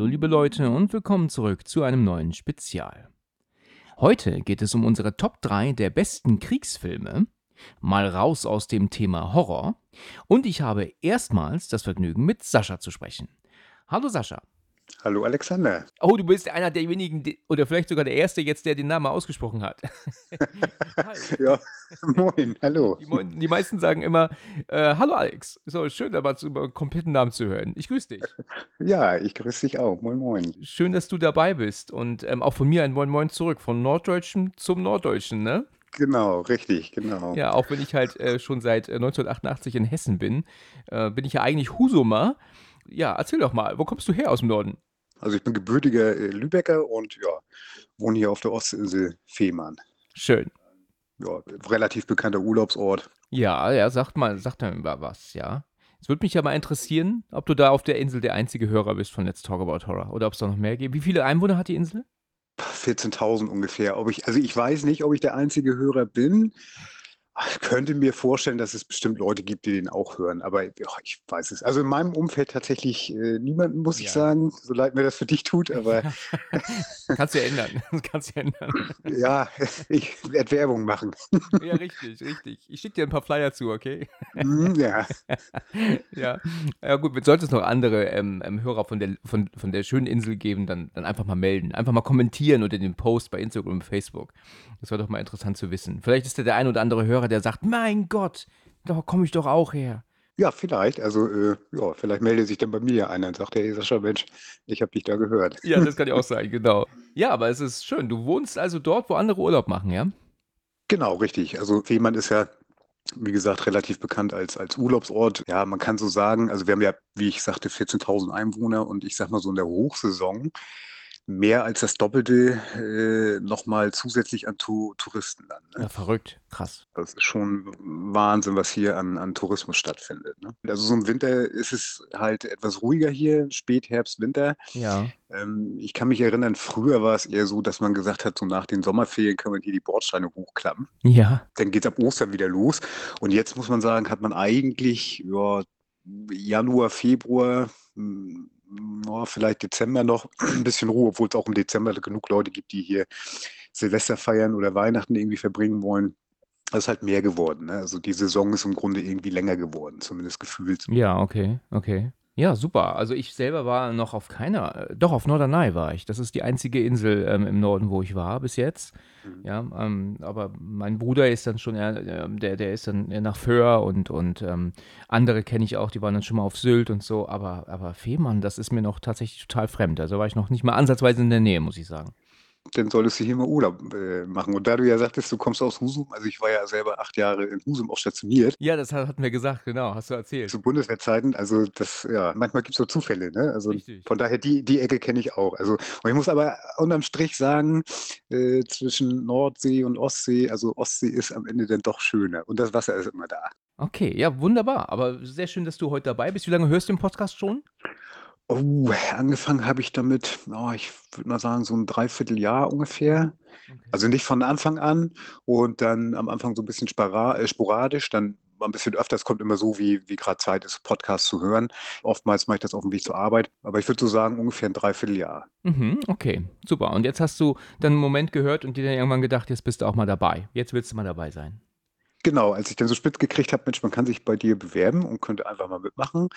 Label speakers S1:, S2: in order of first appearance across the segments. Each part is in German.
S1: Hallo liebe Leute und willkommen zurück zu einem neuen Spezial. Heute geht es um unsere Top 3 der besten Kriegsfilme, mal raus aus dem Thema Horror und ich habe erstmals das Vergnügen mit Sascha zu sprechen. Hallo Sascha.
S2: Hallo Alexander.
S1: Oh, du bist einer der wenigen, oder vielleicht sogar der Erste jetzt, der den Namen ausgesprochen hat.
S2: ja, moin, hallo.
S1: Die, die meisten sagen immer, äh, hallo Alex. So, schön, aber zu über kompletten Namen zu hören. Ich grüße dich.
S2: Ja, ich grüße dich auch. Moin, moin.
S1: Schön, dass du dabei bist. Und ähm, auch von mir ein Moin Moin zurück. Von Norddeutschen zum Norddeutschen, ne?
S2: Genau, richtig, genau.
S1: Ja, auch wenn ich halt äh, schon seit 1988 äh, in Hessen bin, äh, bin ich ja eigentlich Husumer. Ja, erzähl doch mal, wo kommst du her aus dem Norden?
S2: Also ich bin gebürtiger äh, Lübecker und ja, wohne hier auf der Ostininsel Fehmarn.
S1: Schön.
S2: Ja, relativ bekannter Urlaubsort.
S1: Ja, ja, sagt mal, sagt mir mal was, ja. Es würde mich ja mal interessieren, ob du da auf der Insel der einzige Hörer bist von Let's Talk About Horror oder ob es da noch mehr gibt. Wie viele Einwohner hat die Insel?
S2: 14.000 ungefähr. Ob ich, also ich weiß nicht, ob ich der einzige Hörer bin. Ich könnte mir vorstellen, dass es bestimmt Leute gibt, die den auch hören, aber ja, ich weiß es. Also in meinem Umfeld tatsächlich äh, niemanden, muss ich sagen, so leid mir das für dich tut, aber.
S1: Kannst du ja ändern. Kannst ja ändern.
S2: ja, ich werde Werbung machen.
S1: ja, richtig, richtig. Ich schicke dir ein paar Flyer zu, okay?
S2: Mm, ja.
S1: ja. Ja, gut, sollte es noch andere ähm, ähm, Hörer von der, von, von der schönen Insel geben, dann, dann einfach mal melden. Einfach mal kommentieren unter dem Post bei Instagram und Facebook. Das wäre doch mal interessant zu wissen. Vielleicht ist ja der ein oder andere Hörer, der sagt, mein Gott, da komme ich doch auch her.
S2: Ja, vielleicht. Also, äh, ja, vielleicht meldet sich dann bei mir einer und sagt, hey Sascha, Mensch, ich habe dich da gehört.
S1: Ja, das kann ja auch sein, genau. Ja, aber es ist schön. Du wohnst also dort, wo andere Urlaub machen, ja?
S2: Genau, richtig. Also Fehmarn ist ja, wie gesagt, relativ bekannt als, als Urlaubsort. Ja, man kann so sagen, also wir haben ja, wie ich sagte, 14.000 Einwohner und ich sag mal so in der Hochsaison mehr als das Doppelte äh, nochmal zusätzlich an tu Touristen dann.
S1: Ne? Ja, verrückt, krass.
S2: Das ist schon Wahnsinn, was hier an, an Tourismus stattfindet. Ne? Also so im Winter ist es halt etwas ruhiger hier, Spätherbst, Winter.
S1: Ja.
S2: Ähm, ich kann mich erinnern, früher war es eher so, dass man gesagt hat, so nach den Sommerferien können wir hier die Bordsteine hochklappen.
S1: Ja.
S2: Dann geht es ab Ostern wieder los. Und jetzt muss man sagen, hat man eigentlich ja, Januar, Februar, hm, oh, vielleicht Dezember noch ein bisschen Ruhe, obwohl es auch im Dezember genug Leute gibt, die hier Silvester feiern oder Weihnachten irgendwie verbringen wollen. Das ist halt mehr geworden. Ne? Also die Saison ist im Grunde irgendwie länger geworden, zumindest gefühlt.
S1: Ja, okay, okay. Ja, super. Also ich selber war noch auf keiner, äh, doch auf Norderney war ich. Das ist die einzige Insel ähm, im Norden, wo ich war bis jetzt. Mhm. Ja, ähm, aber mein Bruder ist dann schon, eher, äh, der, der ist dann nach Föhr und, und ähm, andere kenne ich auch, die waren dann schon mal auf Sylt und so. Aber, aber Fehmarn, das ist mir noch tatsächlich total fremd. Also war ich noch nicht mal ansatzweise in der Nähe, muss ich sagen
S2: dann solltest du hier mal Urlaub äh, machen. Und da du ja sagtest, du kommst aus Husum, also ich war ja selber acht Jahre in Husum auch stationiert.
S1: Ja, das hatten wir gesagt, genau, hast du erzählt.
S2: Zu Bundeswehrzeiten, also das, ja, manchmal gibt es so Zufälle, ne? Also Richtig. von daher, die, die Ecke kenne ich auch. Also, und ich muss aber unterm Strich sagen, äh, zwischen Nordsee und Ostsee, also Ostsee ist am Ende dann doch schöner und das Wasser ist immer da.
S1: Okay, ja, wunderbar. Aber sehr schön, dass du heute dabei bist. Wie lange hörst du den Podcast schon?
S2: Oh, angefangen habe ich damit, oh, ich würde mal sagen, so ein Dreivierteljahr ungefähr. Okay. Also nicht von Anfang an und dann am Anfang so ein bisschen äh, sporadisch, dann ein bisschen öfter. Es kommt immer so, wie, wie gerade Zeit ist, Podcasts zu hören. Oftmals mache ich das auf dem Weg zur Arbeit, aber ich würde so sagen, ungefähr ein Dreivierteljahr.
S1: Mhm, okay, super. Und jetzt hast du dann einen Moment gehört und dir dann irgendwann gedacht, jetzt bist du auch mal dabei. Jetzt willst du mal dabei sein.
S2: Genau, als ich dann so spitz gekriegt habe, Mensch, man kann sich bei dir bewerben und könnte einfach mal mitmachen,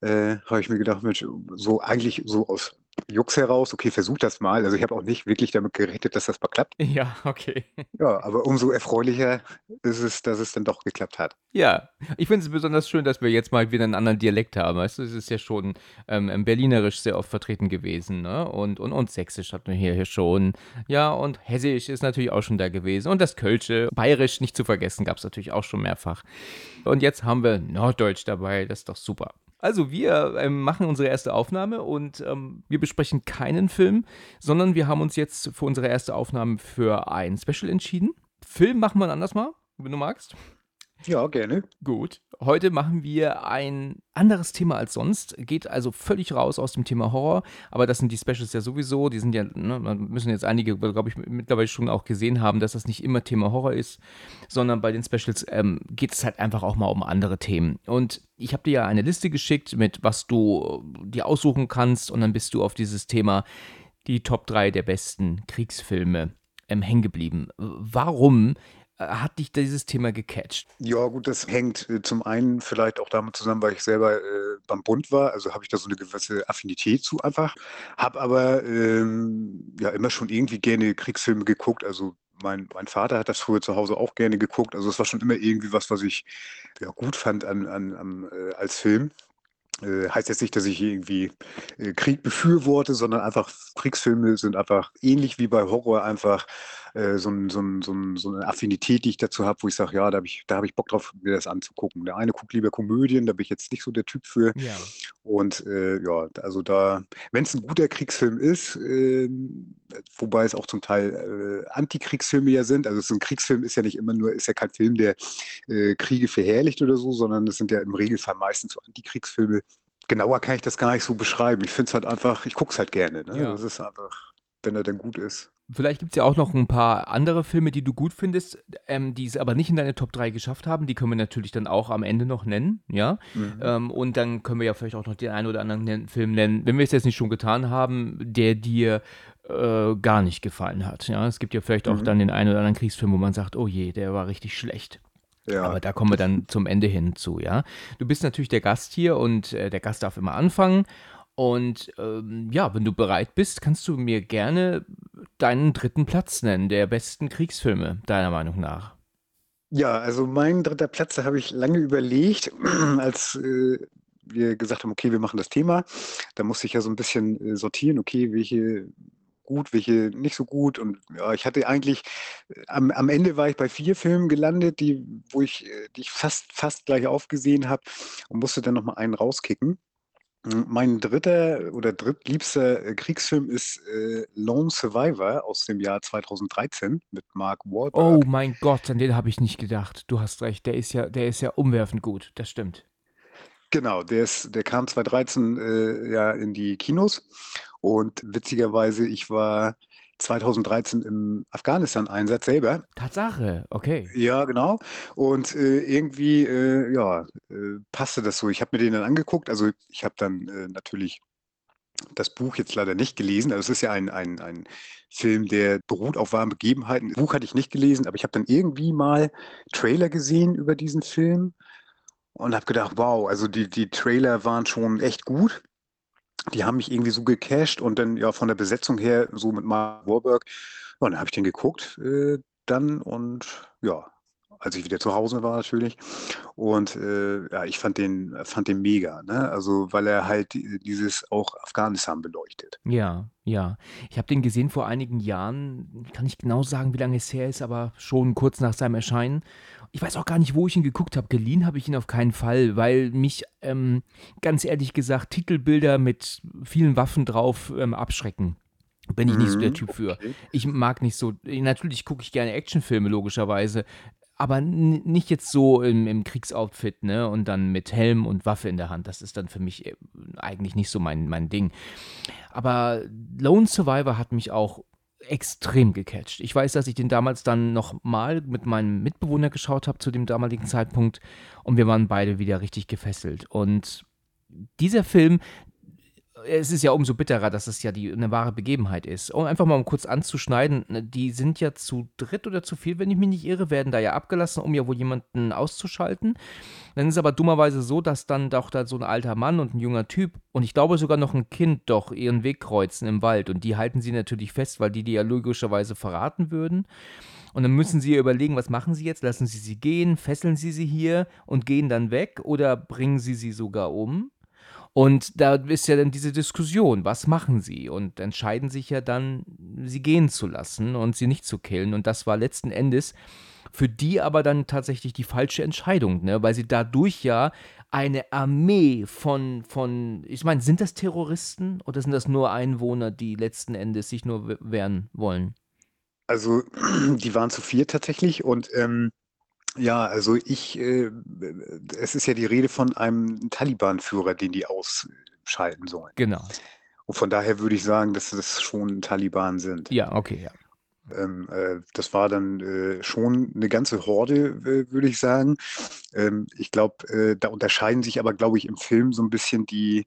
S2: äh, habe ich mir gedacht, Mensch, so eigentlich so aus Jux heraus, okay, versuch das mal. Also ich habe auch nicht wirklich damit gerechnet, dass das mal klappt.
S1: Ja, okay.
S2: Ja, aber umso erfreulicher ist es, dass es dann doch geklappt hat.
S1: Ja, ich finde es besonders schön, dass wir jetzt mal wieder einen anderen Dialekt haben. Weißt du, es ist ja schon ähm, berlinerisch sehr oft vertreten gewesen, ne? Und, und, und sächsisch hatten wir hier, hier schon. Ja, und hessisch ist natürlich auch schon da gewesen. Und das Kölsche, bayerisch nicht zu vergessen, gab es natürlich auch schon mehrfach. Und jetzt haben wir Norddeutsch dabei, das ist doch super. Also wir ähm, machen unsere erste Aufnahme und ähm, wir besprechen keinen Film, sondern wir haben uns jetzt für unsere erste Aufnahme für ein Special entschieden. Film machen wir ein anderes Mal, wenn du magst.
S2: Ja, gerne.
S1: Gut. Heute machen wir ein anderes Thema als sonst. Geht also völlig raus aus dem Thema Horror. Aber das sind die Specials ja sowieso. Die sind ja, ne, müssen jetzt einige, glaube ich, mittlerweile schon auch gesehen haben, dass das nicht immer Thema Horror ist, sondern bei den Specials ähm, geht es halt einfach auch mal um andere Themen. Und ich habe dir ja eine Liste geschickt, mit was du dir aussuchen kannst. Und dann bist du auf dieses Thema die Top 3 der besten Kriegsfilme ähm, hängen geblieben. Warum hat dich dieses Thema gecatcht?
S2: Ja, gut, das hängt äh, zum einen vielleicht auch damit zusammen, weil ich selber äh, beim Bund war. Also habe ich da so eine gewisse Affinität zu einfach. Habe aber ähm, ja immer schon irgendwie gerne Kriegsfilme geguckt. Also mein, mein Vater hat das früher zu Hause auch gerne geguckt. Also es war schon immer irgendwie was, was ich ja, gut fand an, an, an äh, als Film. Äh, heißt jetzt nicht, dass ich irgendwie äh, Krieg befürworte, sondern einfach Kriegsfilme sind einfach ähnlich wie bei Horror einfach äh, so, ein, so, ein, so, ein, so, eine Affinität, die ich dazu habe, wo ich sage, ja, da habe ich, hab ich Bock drauf, mir das anzugucken. Der eine guckt lieber Komödien, da bin ich jetzt nicht so der Typ für. Ja. Und äh, ja, also da, wenn es ein guter Kriegsfilm ist, äh, wobei es auch zum Teil äh, Antikriegsfilme ja sind, also so ein Kriegsfilm ist ja nicht immer nur, ist ja kein Film, der äh, Kriege verherrlicht oder so, sondern es sind ja im Regelfall meistens so Antikriegsfilme. Genauer kann ich das gar nicht so beschreiben. Ich finde es halt einfach, ich gucke es halt gerne. Ne? Ja. Das ist einfach, wenn er denn gut ist.
S1: Vielleicht gibt es ja auch noch ein paar andere Filme, die du gut findest, ähm, die es aber nicht in deine Top 3 geschafft haben. Die können wir natürlich dann auch am Ende noch nennen, ja. Mhm. Ähm, und dann können wir ja vielleicht auch noch den einen oder anderen Film nennen, wenn wir es jetzt nicht schon getan haben, der dir äh, gar nicht gefallen hat. Ja, es gibt ja vielleicht auch mhm. dann den einen oder anderen Kriegsfilm, wo man sagt, oh je, der war richtig schlecht. Ja. Aber da kommen wir dann zum Ende hin zu, ja. Du bist natürlich der Gast hier und äh, der Gast darf immer anfangen. Und ähm, ja, wenn du bereit bist, kannst du mir gerne deinen dritten Platz nennen, der besten Kriegsfilme, deiner Meinung nach.
S2: Ja, also mein dritter Platz, da habe ich lange überlegt, als äh, wir gesagt haben, okay, wir machen das Thema. Da musste ich ja so ein bisschen äh, sortieren, okay, welche gut, welche nicht so gut. Und ja, ich hatte eigentlich, äh, am, am Ende war ich bei vier Filmen gelandet, die, wo ich, äh, die ich fast, fast gleich aufgesehen habe und musste dann nochmal einen rauskicken. Mein dritter oder drittliebster äh, Kriegsfilm ist äh, Lone Survivor aus dem Jahr 2013 mit Mark Wahlberg.
S1: Oh mein Gott, an den habe ich nicht gedacht. Du hast recht, der ist ja, der ist ja umwerfend gut, das stimmt.
S2: Genau, der, ist, der kam 2013 äh, ja in die Kinos und witzigerweise, ich war 2013 im Afghanistan-Einsatz selber.
S1: Tatsache, okay.
S2: Ja, genau. Und äh, irgendwie, äh, ja, äh, passte das so. Ich habe mir den dann angeguckt. Also ich habe dann äh, natürlich das Buch jetzt leider nicht gelesen. Also es ist ja ein, ein, ein Film, der beruht auf wahren Begebenheiten. Das Buch hatte ich nicht gelesen, aber ich habe dann irgendwie mal Trailer gesehen über diesen Film und habe gedacht, wow, also die, die Trailer waren schon echt gut die haben mich irgendwie so gecasht und dann ja von der Besetzung her so mit Mark Warburg. Ja, dann habe ich den geguckt äh, dann und ja, als ich wieder zu Hause war natürlich. Und äh, ja, ich fand den, fand den mega, ne? Also weil er halt dieses auch Afghanistan beleuchtet.
S1: Ja, ja. Ich habe den gesehen vor einigen Jahren, kann ich genau sagen, wie lange es her ist, aber schon kurz nach seinem Erscheinen. Ich weiß auch gar nicht, wo ich ihn geguckt habe. Geliehen habe ich ihn auf keinen Fall, weil mich ähm, ganz ehrlich gesagt Titelbilder mit vielen Waffen drauf ähm, abschrecken. Bin ich nicht so der mhm, Typ für. Ich mag nicht so. Natürlich gucke ich gerne Actionfilme, logischerweise aber nicht jetzt so im, im, Kriegsoutfit, ne? Und dann mit Helm und Waffe in der Hand. Das ist dann für mich äh, eigentlich nicht so mein, mein Ding. Aber Lone Survivor hat mich auch extrem gecatcht. Ich weiß, dass ich den damals dann noch mal mit meinem Mitbewohner geschaut habe zu dem damaligen Zeitpunkt und wir waren beide wieder richtig gefesselt. Und dieser Film, es ist ja umso bitterer, dass es ja die, eine wahre Begebenheit ist. Um einfach mal um kurz anzuschneiden, ne, die sind ja zu dritt oder zu viel, wenn ich mich nicht irre, werden da ja abgelassen, um ja wohl jemanden auszuschalten. Dann ist aber dummerweise so, dass dann doch da so ein alter Mann und ein junger Typ und ich glaube sogar noch ein Kind doch ihren Weg kreuzen im Wald und die halten sie natürlich fest, weil die die ja logischerweise verraten würden. Und dann müssen sie überlegen, was machen sie jetzt? Lassen sie sie gehen, fesseln sie sie hier und gehen dann weg oder bringen sie sie sogar um? Und da ist ja dann diese Diskussion, was machen sie? Und entscheiden sich ja dann, sie gehen zu lassen und sie nicht zu killen. Und das war letzten Endes Für die aber dann tatsächlich die falsche Entscheidung, ne? weil sie dadurch ja eine Armee von, von ich meine, sind das Terroristen oder sind das nur Einwohner, die letzten Endes sich nur wehren wollen?
S2: Also, die waren zu vier tatsächlich und ähm, ja, also ich, äh, es ist ja die Rede von einem Taliban-Führer, den die ausschalten sollen.
S1: Genau.
S2: Und von daher würde ich sagen, dass das schon Taliban sind.
S1: Ja, okay, ja.
S2: Ähm, äh, das war dann äh, schon eine ganze Horde, würde ich sagen. Ähm, ich glaube, äh, da unterscheiden sich aber, glaube ich, im Film so ein bisschen die,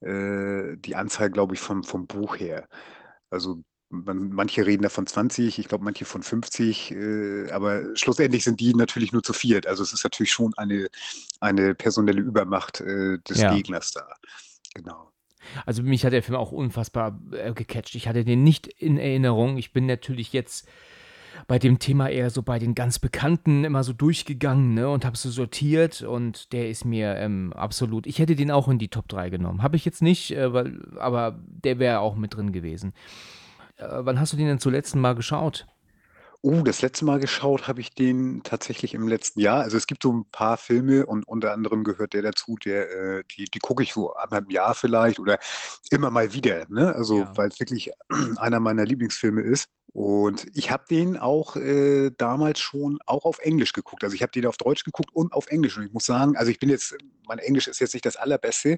S2: äh, die Anzahl, glaube ich, vom, vom Buch her. Also manche reden da von 20, ich glaube manche von 50, äh, aber schlussendlich sind die natürlich nur zu viert. Also es ist natürlich schon eine, eine personelle Übermacht äh, des
S1: Ja.
S2: Gegners da. Genau.
S1: Also mich hat der Film auch unfassbar äh, gecatcht. Ich hatte den nicht in Erinnerung. Ich bin natürlich jetzt bei dem Thema eher so bei den ganz Bekannten immer so durchgegangen ne, und habe so sortiert und der ist mir ähm, absolut. Ich hätte den auch in die Top 3 genommen. Habe ich jetzt nicht, äh, weil, aber der wäre auch mit drin gewesen. Äh, wann hast du den denn zuletzt mal geschaut?
S2: Oh, das letzte Mal geschaut habe ich den tatsächlich im letzten Jahr. Also es gibt so ein paar Filme und unter anderem gehört der dazu, der, äh, die, die gucke ich so einmal im Jahr vielleicht oder immer mal wieder, ne? Also
S1: Ja.
S2: weil es wirklich einer meiner Lieblingsfilme ist. Und ich habe den auch äh, damals schon auch auf Englisch geguckt. Also ich habe den auf Deutsch geguckt und auf Englisch. Und ich muss sagen, also ich bin jetzt, mein Englisch ist jetzt nicht das allerbeste,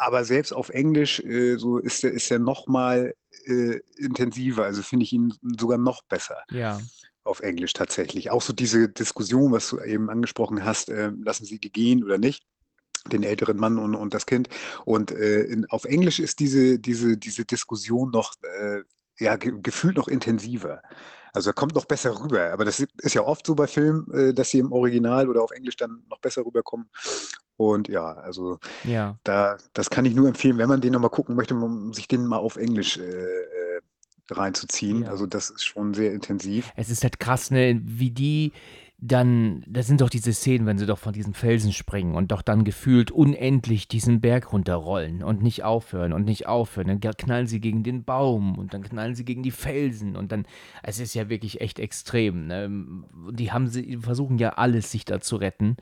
S2: aber selbst auf Englisch äh, so ist er ist er noch mal äh, intensiver. Also finde ich ihn sogar noch besser
S1: Ja,
S2: auf Englisch tatsächlich. Auch so diese Diskussion, was du eben angesprochen hast, äh, lassen Sie die gehen oder nicht, den älteren Mann und, und das Kind. Und äh, in, auf Englisch ist diese, diese, diese Diskussion noch, äh, ja, ge gefühlt noch intensiver. Also er kommt noch besser rüber. Aber das ist ja oft so bei Filmen, äh, dass sie im Original oder auf Englisch dann noch besser rüberkommen. Und ja, also
S1: ja.
S2: da, das kann ich nur empfehlen, wenn man den nochmal gucken möchte, um sich den mal auf Englisch äh, äh, reinzuziehen.
S1: Ja.
S2: Also das ist schon sehr intensiv.
S1: Es ist halt krass, ne, wie die dann, das sind doch diese Szenen, wenn sie doch von diesen Felsen springen und doch dann gefühlt unendlich diesen Berg runterrollen und nicht aufhören und nicht aufhören. Dann knallen sie gegen den Baum und dann knallen sie gegen die Felsen und dann, es ist ja wirklich echt extrem. Ne? Die haben sie, versuchen ja alles, sich da zu retten.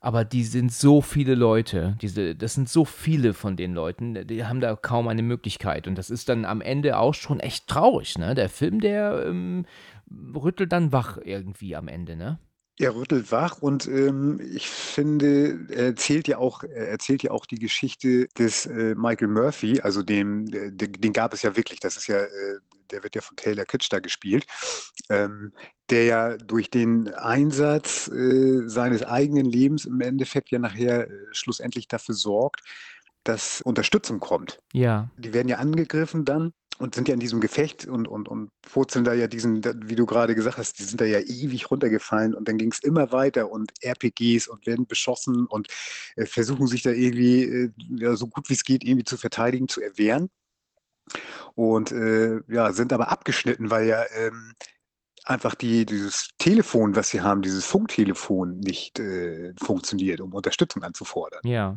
S1: Aber die sind so viele Leute, diese, das sind so viele von den Leuten, die haben da kaum eine Möglichkeit. Und das ist dann am Ende auch schon echt traurig, ne? Der Film, der ähm, rüttelt dann wach irgendwie am Ende, ne?
S2: Er rüttelt wach und ähm, ich finde, er erzählt ja auch, er erzählt ja auch die Geschichte des äh, Michael Murphy, also dem, äh, den, den gab es ja wirklich, das ist ja, äh, der wird ja von Taylor Kitsch da gespielt, ähm, der ja durch den Einsatz äh, seines eigenen Lebens im Endeffekt ja nachher äh, schlussendlich dafür sorgt, dass Unterstützung kommt.
S1: Ja,
S2: Die werden ja angegriffen dann und sind ja in diesem Gefecht und, und, und purzeln da ja diesen, wie du gerade gesagt hast, die sind da ja ewig runtergefallen und dann ging es immer weiter und RPGs und werden beschossen und äh, versuchen sich da irgendwie äh, ja, so gut wie es geht irgendwie zu verteidigen, zu erwehren. Und äh, ja, sind aber abgeschnitten, weil ja ähm, einfach die, dieses Telefon, was sie haben, dieses Funktelefon nicht äh, funktioniert, um Unterstützung anzufordern.
S1: ja,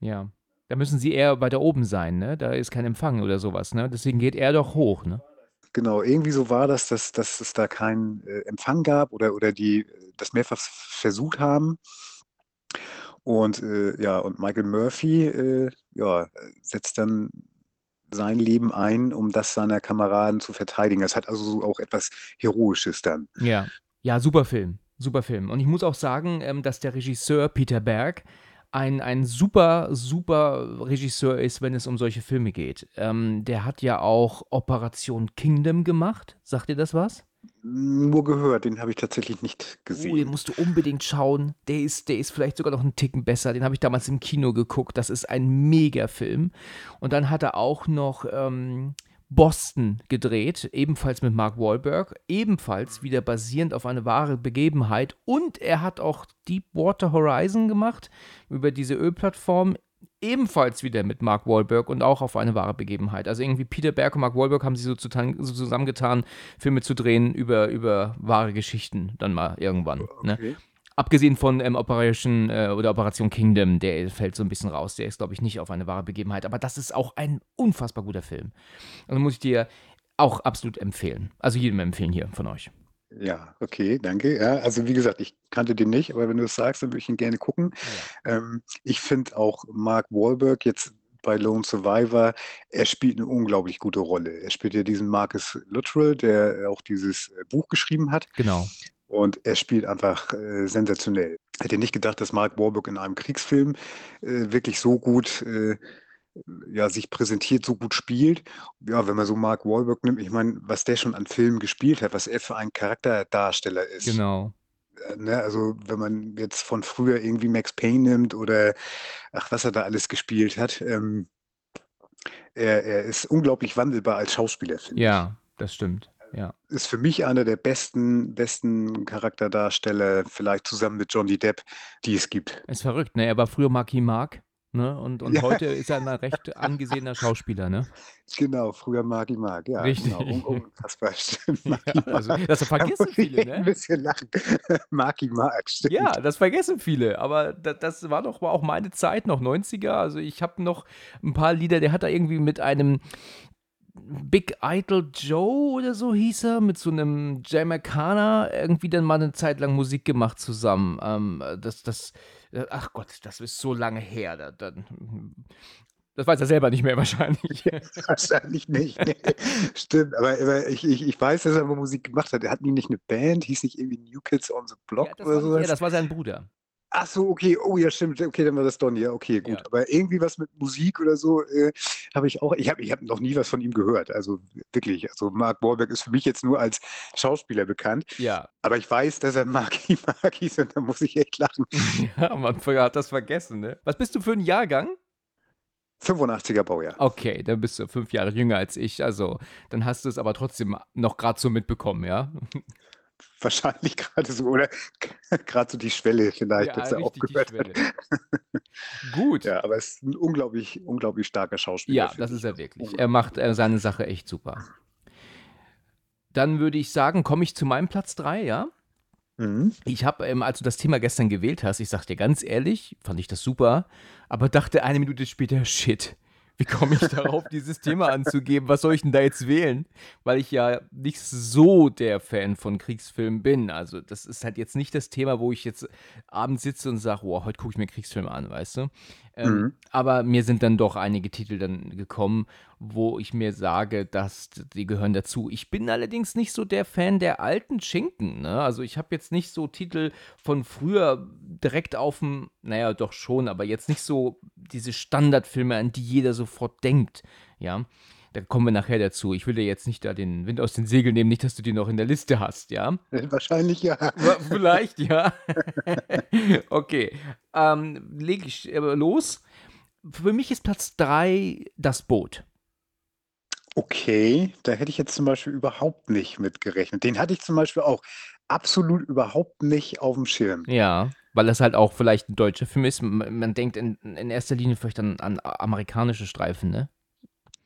S1: ja. Da müssen sie eher weiter oben sein, ne? Da ist kein Empfang oder sowas, ne? Deswegen geht er doch hoch, ne?
S2: Genau, irgendwie so war das, dass, dass es da keinen äh, Empfang gab oder, oder die äh, das mehrfach versucht haben. Und äh, ja, und Michael Murphy äh, ja, setzt dann sein Leben ein, um das seiner Kameraden zu verteidigen. Das hat also so auch etwas Heroisches dann.
S1: Ja, ja, super Film, super Film. Und ich muss auch sagen, ähm, dass der Regisseur Peter Berg ein, ein super, super Regisseur ist, wenn es um solche Filme geht. Ähm, der hat ja auch Operation Kingdom gemacht. Sagt dir das was?
S2: Nur gehört, den habe ich tatsächlich nicht
S1: Oh, den
S2: gesehen.
S1: musst du unbedingt schauen. Der ist, der ist vielleicht sogar noch einen Ticken besser. Den habe ich damals im Kino geguckt. Das ist ein Mega-Film. Und dann hat er auch noch ähm, Boston gedreht, ebenfalls mit Mark Wahlberg, ebenfalls wieder basierend auf eine wahre Begebenheit. Und er hat auch Deepwater Horizon gemacht, über diese Ölplattform, ebenfalls wieder mit Mark Wahlberg und auch auf eine wahre Begebenheit. Also irgendwie Peter Berg und Mark Wahlberg haben sich so, zusammengetan, Filme zu drehen über, über wahre Geschichten dann mal irgendwann. Ne? Abgesehen von ähm, Operation äh, oder Operation Kingdom, der fällt so ein bisschen raus. Der ist, glaube ich, nicht auf eine wahre Begebenheit. Aber das ist auch ein unfassbar guter Film. Also muss ich dir auch absolut empfehlen. Also jedem empfehlen hier von euch.
S2: Ja, okay, danke. Ja, also wie gesagt, ich kannte den nicht, aber wenn du es sagst, dann würde ich ihn gerne gucken.
S1: Ja.
S2: Ähm, ich finde auch Mark Wahlberg jetzt bei Lone Survivor, er spielt eine unglaublich gute Rolle. Er spielt ja diesen Marcus Luttrell, der auch dieses äh, Buch geschrieben hat.
S1: Genau.
S2: Und er spielt einfach äh, sensationell. Hätte nicht gedacht, dass Mark Wahlberg in einem Kriegsfilm äh, wirklich so gut äh, ja, sich präsentiert, so gut spielt. Ja, wenn man so Mark Wahlberg nimmt, ich meine, was der schon an Filmen gespielt hat, was er für ein Charakterdarsteller ist.
S1: Genau.
S2: Äh, Ne, also wenn man jetzt von früher irgendwie Max Payne nimmt oder ach, was er da alles gespielt hat, ähm, er, er ist unglaublich wandelbar als Schauspieler, finde ich.
S1: Ja, das stimmt. Ja.
S2: Ist für mich einer der besten, besten Charakterdarsteller, vielleicht zusammen mit Johnny Depp, die es gibt.
S1: Ist verrückt, ne? Er war früher Marky Mark, ne? Und, und
S2: Ja.
S1: heute ist er ein recht angesehener Schauspieler, ne?
S2: Genau, früher Marky Mark, ja,
S1: Richtig.
S2: genau, un unfassbar, stimmt,
S1: Ja, also, das
S2: Da
S1: vergessen
S2: ich
S1: viele,
S2: echt ein
S1: ne?
S2: bisschen lachen. Marky Mark, stimmt.
S1: Ja, das vergessen viele, aber da, das war doch auch meine Zeit, noch 90er. Also ich habe noch ein paar Lieder, der hat da irgendwie mit einem Big Idol Joe oder so hieß er, mit so einem Jamaikaner irgendwie dann mal eine Zeit lang Musik gemacht zusammen. Ähm, das, das, ach Gott, das ist so lange her. Da, dann, das weiß er selber nicht mehr wahrscheinlich.
S2: Wahrscheinlich nicht. Nee. Stimmt, aber, aber ich, ich, ich weiß, dass er mal Musik gemacht hat. Er hat nie nicht eine Band, hieß nicht irgendwie New Kids on the Block
S1: Ja,
S2: oder
S1: er,
S2: sowas.
S1: das war sein Bruder.
S2: Ach so, okay, oh ja, stimmt. Okay, dann war das Donny. Ja, okay, gut.
S1: Ja.
S2: Aber irgendwie was mit Musik oder so äh, habe ich auch. Ich habe ich hab noch nie was von ihm gehört. Also wirklich. Also Mark Wahlberg ist für mich jetzt nur als Schauspieler bekannt.
S1: Ja.
S2: Aber ich weiß, dass er Marky Mark hieß und da muss ich echt lachen.
S1: Ja, man hat das vergessen, ne? Was bist du für ein Jahrgang?
S2: 85er Baujahr.
S1: Okay, dann bist du fünf Jahre jünger als ich. Also, dann hast du es aber trotzdem noch gerade so mitbekommen, ja?
S2: Wahrscheinlich gerade so, oder? gerade so die Schwelle vielleicht, dass er aufgehört hat.
S1: Gut. Ja,
S2: Ja, aber er ist ein unglaublich, unglaublich starker Schauspieler.
S1: das
S2: finde
S1: ist er wirklich. Er macht äh, seine Sache echt super. Dann würde ich sagen, komme ich zu meinem Platz 3, ja?
S2: Mhm.
S1: Ich habe, ähm, als du das Thema gestern gewählt hast, ich sag dir ganz ehrlich, fand ich das super, aber dachte eine Minute später, shit, wie komme ich darauf, dieses Thema anzugeben? Was soll ich denn da jetzt wählen? Weil ich ja nicht so der Fan von Kriegsfilmen bin. Also, das ist halt jetzt nicht das Thema, wo ich jetzt abends sitze und sage, wow, heute gucke ich mir Kriegsfilme an, weißt du? Ähm,
S2: Mhm.
S1: Aber mir sind dann doch einige Titel dann gekommen, wo ich mir sage, dass die gehören dazu. Ich bin allerdings nicht so der Fan der alten Schinken. Ne? Also ich habe jetzt nicht so Titel von früher direkt auf dem, naja, doch schon, aber jetzt nicht so diese Standardfilme, an die jeder sofort denkt. Ja, da kommen wir nachher dazu. Ich will dir jetzt nicht da den Wind aus den Segeln nehmen, nicht, dass du die noch in der Liste hast, ja?
S2: Wahrscheinlich ja.
S1: Vielleicht, ja. okay. Ähm, Lege ich äh, los. Für mich ist Platz 3 das Boot.
S2: Okay, da hätte ich jetzt zum Beispiel überhaupt nicht mit gerechnet. Den hatte ich zum Beispiel auch absolut überhaupt nicht auf dem Schirm.
S1: Ja, weil das halt auch vielleicht ein deutscher Film ist. Man, man denkt in, in erster Linie vielleicht an, an amerikanische Streifen, ne?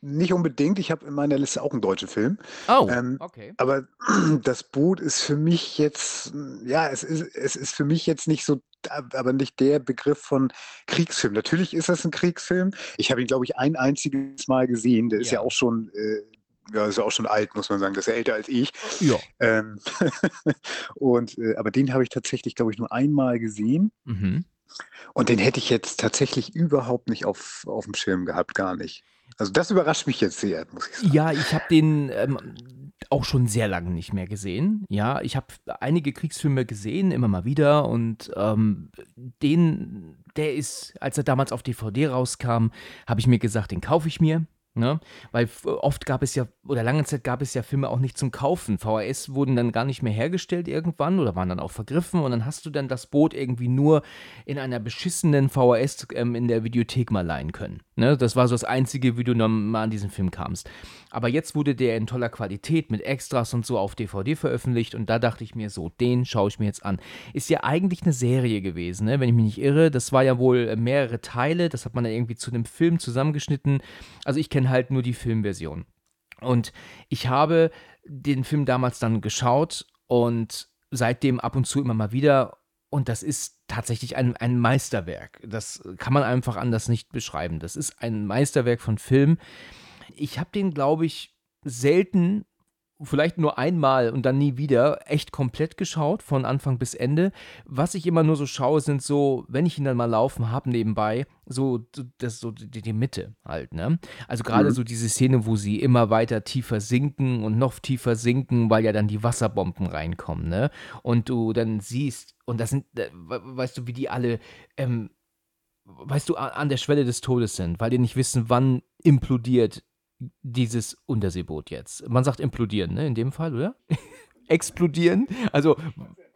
S2: Nicht unbedingt, ich habe in meiner Liste auch einen deutschen Film.
S1: Oh,
S2: Ähm,
S1: okay.
S2: Aber das Boot ist für mich jetzt, ja, es ist, es ist für mich jetzt nicht so, aber nicht der Begriff von Kriegsfilm. Natürlich ist das ein Kriegsfilm. Ich habe ihn, glaube ich, ein einziges Mal gesehen. Der ist ja
S1: Ja.
S2: auch schon, äh, ja, ist ja auch schon alt, muss man sagen. Der ist ja älter als ich.
S1: Ja.
S2: Ähm, und, äh, aber den habe ich tatsächlich, glaube ich, nur einmal gesehen.
S1: Mhm.
S2: Und den hätte ich jetzt tatsächlich überhaupt nicht auf, auf dem Schirm gehabt, gar nicht. Also das überrascht mich jetzt sehr, muss ich sagen.
S1: Ja, ich habe den ähm, auch schon sehr lange nicht mehr gesehen. Ja, ich habe einige Kriegsfilme gesehen, immer mal wieder. Und ähm, den, der ist, als er damals auf DVD rauskam, habe ich mir gesagt, den kaufe ich mir. Ne? Weil oft gab es ja, oder lange Zeit gab es ja Filme auch nicht zum Kaufen. VHS wurden dann gar nicht mehr hergestellt irgendwann oder waren dann auch vergriffen und dann hast du dann das Boot irgendwie nur in einer beschissenen VHS ähm, in der Videothek mal leihen können. Ne? Das war so das einzige, wie du noch mal an diesen Film kamst. Aber jetzt wurde der in toller Qualität mit Extras und so auf DVD veröffentlicht und da dachte ich mir so, den schaue ich mir jetzt an. Ist ja eigentlich eine Serie gewesen, ne? wenn ich mich nicht irre. Das war ja wohl äh, mehrere Teile, das hat man dann irgendwie zu einem Film zusammengeschnitten. Also ich kenne halt nur die Filmversion. Und ich habe den Film damals dann geschaut und seitdem ab und zu immer mal wieder. Und das ist tatsächlich ein, ein Meisterwerk. Das kann man einfach anders nicht beschreiben. Das ist ein Meisterwerk von Film. Ich habe den, glaube ich, selten vielleicht nur einmal und dann nie wieder echt komplett geschaut, von Anfang bis Ende. Was ich immer nur so schaue, sind so, wenn ich ihn dann mal laufen habe nebenbei, so das so die, die Mitte halt, ne? Also gerade mhm. so diese Szene, wo sie immer weiter tiefer sinken und noch tiefer sinken, weil ja dann die Wasserbomben reinkommen, ne? Und du dann siehst, und das sind, äh, weißt du, wie die alle, ähm, weißt du, an der Schwelle des Todes sind, weil die nicht wissen, wann implodiert dieses Unterseeboot jetzt. Man sagt implodieren, ne, in dem Fall, oder? Explodieren. Also,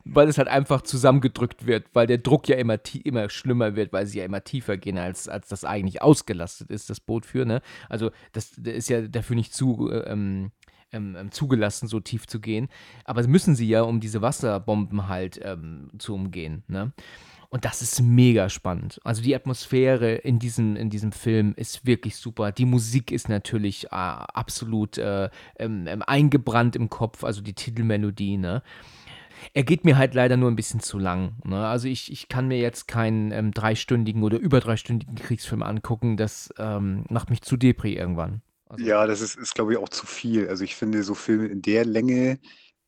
S1: weil es halt einfach zusammengedrückt wird, weil der Druck ja immer, immer schlimmer wird, weil sie ja immer tiefer gehen, als, als das eigentlich ausgelastet ist, das Boot für, ne? Also, das, das ist ja dafür nicht zu, ähm, ähm, ähm, zugelassen, so tief zu gehen. Aber müssen sie ja, um diese Wasserbomben halt ähm, zu umgehen, ne? Und das ist mega spannend. Also die Atmosphäre in diesem, in diesem Film ist wirklich super. Die Musik ist natürlich äh, absolut äh, ähm, ähm, eingebrannt im Kopf, also die Titelmelodie, ne? Er geht mir halt leider nur ein bisschen zu lang. Ne? Also ich, ich kann mir jetzt keinen ähm, dreistündigen oder über dreistündigen Kriegsfilm angucken. Das ähm, macht mich zu depri irgendwann.
S2: Also, ja, das ist, ist glaube ich, auch zu viel. Also ich finde, so Filme in der Länge,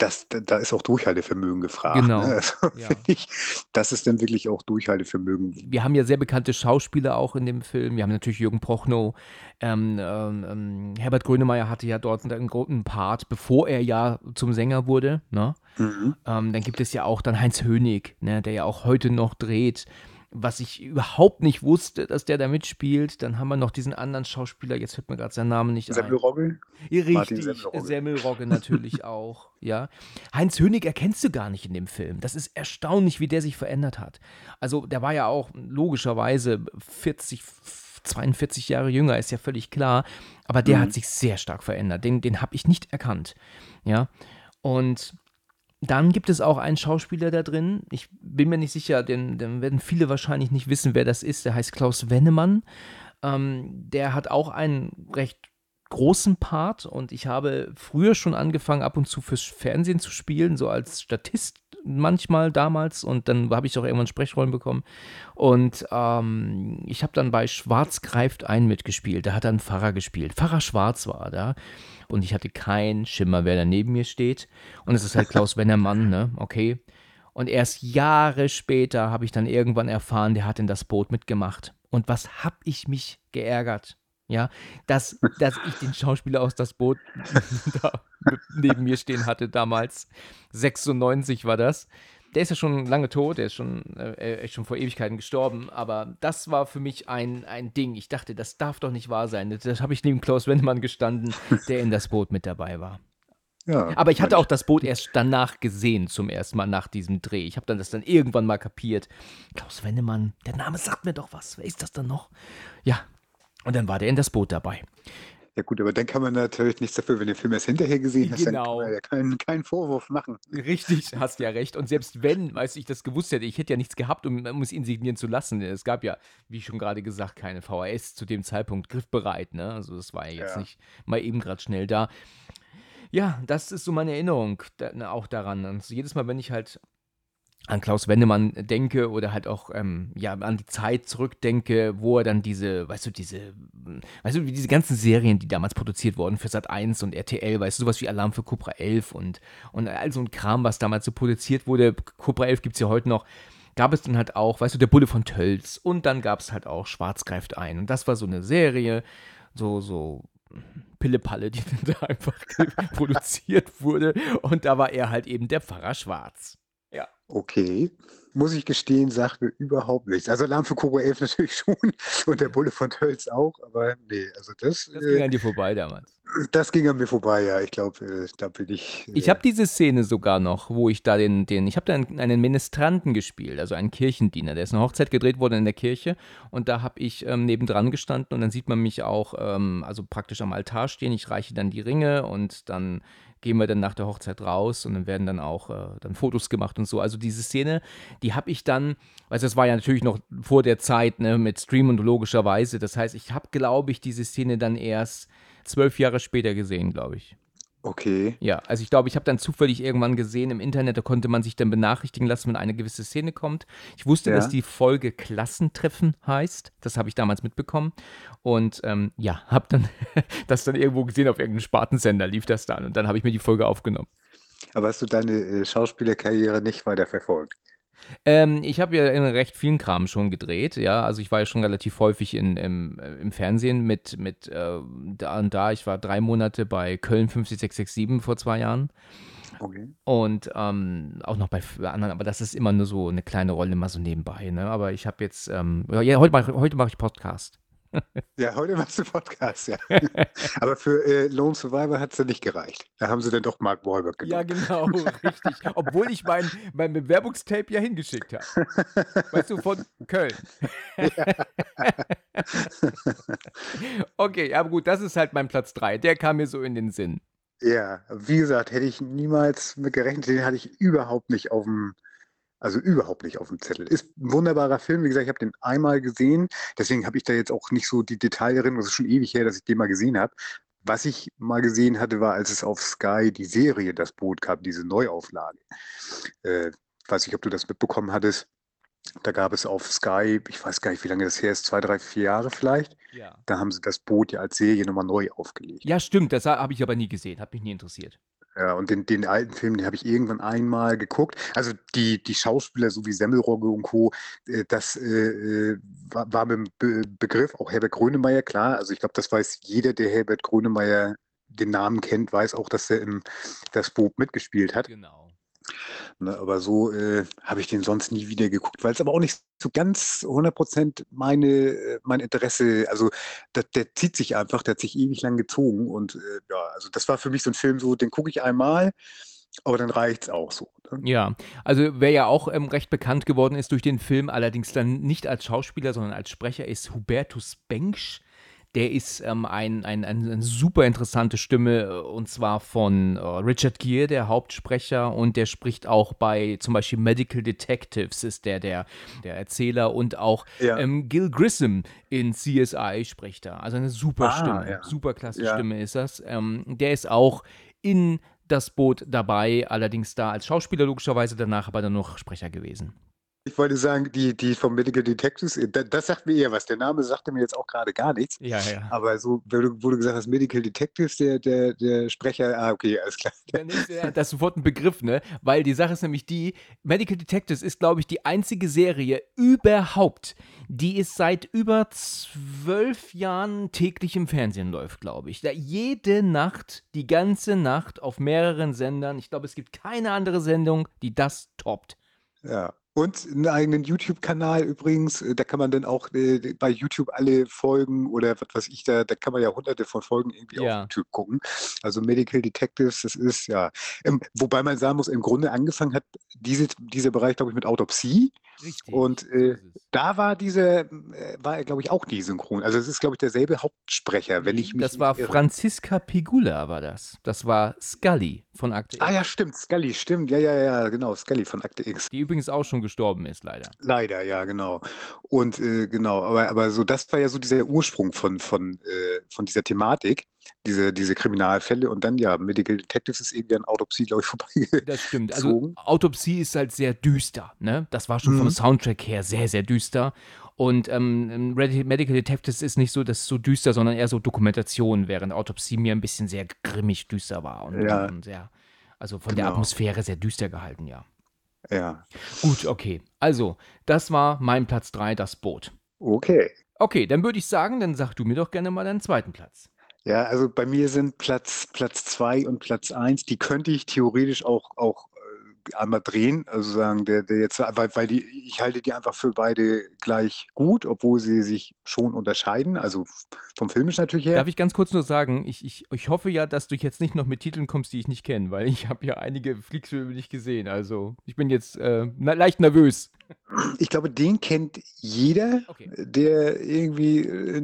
S2: das, da ist auch Durchhaltevermögen gefragt.
S1: Genau.
S2: Ne? Also,
S1: ja.
S2: ich, das ist dann wirklich auch Durchhaltevermögen.
S1: Wir haben ja sehr bekannte Schauspieler auch in dem Film. Wir haben natürlich Jürgen Prochnow. Ähm, ähm, ähm Herbert Grönemeyer hatte ja dort einen großen Part, bevor er ja zum Sänger wurde. Ne? Mhm. Ähm, dann gibt es ja auch dann Heinz Hönig, ne, der ja auch heute noch dreht was ich überhaupt nicht wusste, dass der da mitspielt. Dann haben wir noch diesen anderen Schauspieler, jetzt fällt mir gerade sein Name nicht
S2: Semmelrogge?
S1: ein. Richtig, Semmelrogge. Semmelrogge natürlich auch, ja. Heinz Hönig erkennst du gar nicht in dem Film. Das ist erstaunlich, wie der sich verändert hat. Also der war ja auch logischerweise 40, 42 Jahre jünger, ist ja völlig klar. Aber der mhm. hat sich sehr stark verändert. Den, den habe ich nicht erkannt, ja. Und dann gibt es auch einen Schauspieler da drin. Ich bin mir nicht sicher, denn, denn werden viele wahrscheinlich nicht wissen, wer das ist. Der heißt Klaus Wennemann. Ähm, der hat auch einen recht großen Part und ich habe früher schon angefangen, ab und zu fürs Fernsehen zu spielen, so als Statist manchmal damals und dann habe ich auch irgendwann Sprechrollen bekommen und ähm, ich habe dann bei Schwarz greift ein mitgespielt, da hat er einen Pfarrer gespielt, Pfarrer Schwarz war da und ich hatte keinen Schimmer, wer da neben mir steht. Und es ist halt Klaus Wennermann, ne? Okay. Und erst Jahre später habe ich dann irgendwann erfahren, der hat in das Boot mitgemacht. Und was hab ich mich geärgert? Ja, dass, dass ich den Schauspieler aus das Boot da neben mir stehen hatte damals. 96 war das der ist ja schon lange tot, der ist schon, äh, ist schon vor Ewigkeiten gestorben, aber das war für mich ein, ein Ding. Ich dachte, das darf doch nicht wahr sein. Das habe ich neben Klaus Wendemann gestanden, der in das Boot mit dabei war. Ja, aber ich hatte auch das Boot erst danach gesehen, zum ersten Mal nach diesem Dreh. Ich habe dann das dann irgendwann mal kapiert. Klaus Wendemann, der Name sagt mir doch was. Wer ist das dann noch? Ja, und dann war der in das Boot dabei.
S2: Ja gut, aber dann kann man natürlich nichts dafür, wenn du den Film erst hinterher gesehen hast, dann kann
S1: Genau.
S2: man ja keinen, keinen Vorwurf machen.
S1: Richtig, hast ja recht. Und selbst wenn, weiß ich das gewusst hätte, ich hätte ja nichts gehabt, um, um es insignieren zu lassen. Es gab ja, wie schon gerade gesagt, keine VHS zu dem Zeitpunkt griffbereit. Ne? Also das war ja jetzt
S2: Ja.
S1: nicht mal eben gerade schnell da. Ja, das ist so meine Erinnerung da, ne, auch daran. Und jedes Mal, wenn ich halt an Klaus Wendemann denke oder halt auch ähm, ja an die Zeit zurückdenke, wo er dann diese, weißt du, diese, weißt du, diese ganzen Serien, die damals produziert wurden für Sat 1 und RTL, weißt du, sowas wie Alarm für Cobra 11 und, und all so ein Kram, was damals so produziert wurde. Cobra 11 gibt es ja heute noch. Gab es dann halt auch, weißt du, der Bulle von Tölz und dann gab es halt auch Schwarz greift ein. Und das war so eine Serie, so, so Pillepalle, die dann da einfach produziert wurde. Und da war er halt eben der Pfarrer Schwarz.
S2: Okay. Muss ich gestehen, sagt mir überhaupt nichts. Also Alarm für Cobra 11 natürlich schon und der Bulle von Tölz auch, aber nee, also das,
S1: Das ging
S2: äh,
S1: an dir vorbei damals.
S2: das ging an mir vorbei, ja. Ich glaube, äh, da bin ich.
S1: Ich
S2: Äh,
S1: habe diese Szene sogar noch, wo ich da den, den ich habe da einen, einen Ministranten gespielt, also einen Kirchendiener. Der ist eine Hochzeit gedreht worden in der Kirche und da habe ich ähm, nebendran gestanden und dann sieht man mich auch, ähm, also praktisch am Altar stehen. Ich reiche dann die Ringe und dann gehen wir dann nach der Hochzeit raus und dann werden dann auch äh, dann Fotos gemacht und so. Also diese Szene, die habe ich dann, also das war ja natürlich noch vor der Zeit ne, mit Stream und logischerweise. Das heißt, ich habe, glaube ich, diese Szene dann erst zwölf Jahre später gesehen, glaube ich.
S2: Okay.
S1: Ja, also ich glaube, ich habe dann zufällig irgendwann gesehen im Internet, da konnte man sich dann benachrichtigen lassen, wenn eine gewisse Szene kommt. Ich wusste,
S2: Ja.
S1: dass die Folge Klassentreffen heißt. Das habe ich damals mitbekommen. Und ähm, ja, habe dann das dann irgendwo gesehen, auf irgendeinem Spartensender lief das dann. Und dann habe ich mir die Folge aufgenommen.
S2: Aber hast du deine äh, Schauspielerkarriere nicht weiter verfolgt?
S1: Ähm, ich habe ja in recht vielen Kram schon gedreht, ja. Also ich war ja schon relativ häufig in, im, äh, im Fernsehen mit, mit äh, da und da. Ich war drei Monate bei Köln 50667 vor zwei Jahren.
S2: Okay.
S1: Und ähm, auch noch bei anderen, aber das ist immer nur so eine kleine Rolle, immer so nebenbei. Ne? Aber ich habe jetzt, ähm, ja, heute mache heute mach ich Podcast.
S2: Ja, heute machst du Podcast, ja. Aber für äh, Lone Survivor hat es ja nicht gereicht. Da haben sie dann doch Mark Wahlberg genommen.
S1: genau, richtig. Obwohl ich mein, mein Bewerbungstape ja hingeschickt habe. Weißt du, von Köln. okay, aber gut, das ist halt mein Platz 3. Der kam mir so in den Sinn.
S2: Ja, wie gesagt, hätte ich niemals mit gerechnet. Den hatte ich überhaupt nicht auf dem, also überhaupt nicht auf dem Zettel. Ist ein wunderbarer Film. Wie gesagt, ich habe den einmal gesehen. Deswegen habe ich da jetzt auch nicht so die Detailerinnerung. Es ist schon ewig her, dass ich den mal gesehen habe. Was ich mal gesehen hatte, war, als es auf Sky die Serie Das Boot gab, diese Neuauflage. Äh, weiß nicht, ob du das mitbekommen hattest. Da gab es auf Sky, ich weiß gar nicht, wie lange das her ist, zwei, drei, vier Jahre vielleicht.
S1: Ja.
S2: Da haben sie das Boot ja als Serie nochmal neu aufgelegt.
S1: Ja, stimmt, das habe ich aber nie gesehen, hat mich nie interessiert.
S2: Ja, und den, den alten Film, den habe ich irgendwann einmal geguckt. Also die, die Schauspieler, so wie Semmelrogge und Co., äh, das äh, äh, war, war mit dem Be Begriff, auch Herbert Grönemeyer, klar. Also ich glaube, das weiß jeder, der Herbert Grönemeyer den Namen kennt, weiß auch, dass er im das Boot mitgespielt hat.
S1: Genau.
S2: Ne, aber so äh, habe ich den sonst nie wieder geguckt, weil es aber auch nicht so ganz 100% meine, äh, mein Interesse, also der, der zieht sich einfach, der hat sich ewig lang gezogen und äh, ja, also das war für mich so ein Film, so den gucke ich einmal, aber dann reicht's auch so. Ne?
S1: Ja, also wer ja auch ähm, recht bekannt geworden ist durch den Film, allerdings dann nicht als Schauspieler, sondern als Sprecher, ist Hubertus Bengsch. Der ist ähm, ein, ein, ein, eine super interessante Stimme äh, und zwar von äh, Richard Gere, der Hauptsprecher, und der spricht auch bei zum Beispiel Medical Detectives, ist der der, der Erzähler und auch
S2: Ja.
S1: ähm, Gil Grissom in CSI spricht er. Also eine super
S2: Ah,
S1: Stimme,
S2: ja.
S1: super klasse
S2: Ja.
S1: Stimme ist das. Ähm, der ist auch in das Boot dabei, allerdings da als Schauspieler logischerweise, danach aber dann noch Sprecher gewesen.
S2: Ich wollte sagen, die, die vom Medical Detectives, äh, da- das sagt mir eher was. Der Name sagte mir jetzt auch gerade gar nichts.
S1: Ja, ja.
S2: Aber so, wo du, wo du gesagt hast, Medical Detectives, der, der, der Sprecher, ah, okay, alles klar.
S1: Dann ist ja das sofort ein Begriff, ne? Weil die Sache ist nämlich die, Medical Detectives ist, glaube ich, die einzige Serie überhaupt, die es seit über zwölf Jahren täglich im Fernsehen läuft, glaube ich. Da jede Nacht, die ganze Nacht auf mehreren Sendern. Ich glaube, es gibt keine andere Sendung, die das toppt.
S2: Ja. Und einen eigenen YouTube-Kanal übrigens, äh, da kann man dann auch äh, bei YouTube alle Folgen oder was weiß ich, da, da kann man ja hunderte von Folgen irgendwie
S1: Ja.
S2: auf YouTube gucken. Also Medical Detectives, das ist ja, ähm, wobei man sagen muss, im Grunde angefangen hat diese, dieser Bereich, glaube ich, mit Autopsie.
S1: Richtig.
S2: Und äh, da war diese, äh, war er, glaube ich, auch die Synchron. Also es ist, glaube ich, derselbe Hauptsprecher, wenn ich mich
S1: das war
S2: irre.
S1: Franziska Pigula, war das. Das war Scully von Akte
S2: Ah
S1: X,
S2: ja, stimmt, Scully, stimmt. Ja, ja, ja, genau, Scully von Akte X.
S1: die übrigens auch schon gestorben ist, leider.
S2: Leider, ja, genau. Und äh, genau, aber, aber so, das war ja so dieser Ursprung von, von, äh, von dieser Thematik, diese, diese Kriminalfälle. Und dann, ja, Medical Detectives ist irgendwie an Autopsie, glaube ich, vorbei.
S1: Das stimmt. Also. Autopsie ist halt sehr düster, ne? Das war schon vom
S2: Mhm.
S1: Soundtrack her sehr, sehr düster. Und ähm, Medical Detectives ist nicht so, das so düster, sondern eher so Dokumentation, während Autopsie mir ein bisschen sehr grimmig düster war und,
S2: Ja.
S1: und sehr, also von der
S2: Genau.
S1: Atmosphäre sehr düster gehalten, ja.
S2: Ja,
S1: Gut, okay. Also, das war mein Platz 3, das Boot.
S2: okay.
S1: Okay, dann würde ich sagen, dann sag du mir doch gerne mal deinen zweiten Platz.
S2: Ja, also bei mir sind Platz, Platz zwei und Platz eins, die könnte ich theoretisch auch, auch einmal drehen. Also sagen, der, der jetzt, weil, weil die, ich halte die einfach für beide gleich gut, obwohl sie sich schon unterscheiden. Also vom Filmisch natürlich her.
S1: Darf ich ganz kurz nur sagen, ich, ich, ich hoffe ja, dass du jetzt nicht noch mit Titeln kommst, die ich nicht kenne, weil ich habe ja einige Flixfilme nicht gesehen. Also ich bin jetzt äh, leicht nervös.
S2: Ich glaube, den kennt jeder,
S1: Okay.
S2: der irgendwie äh,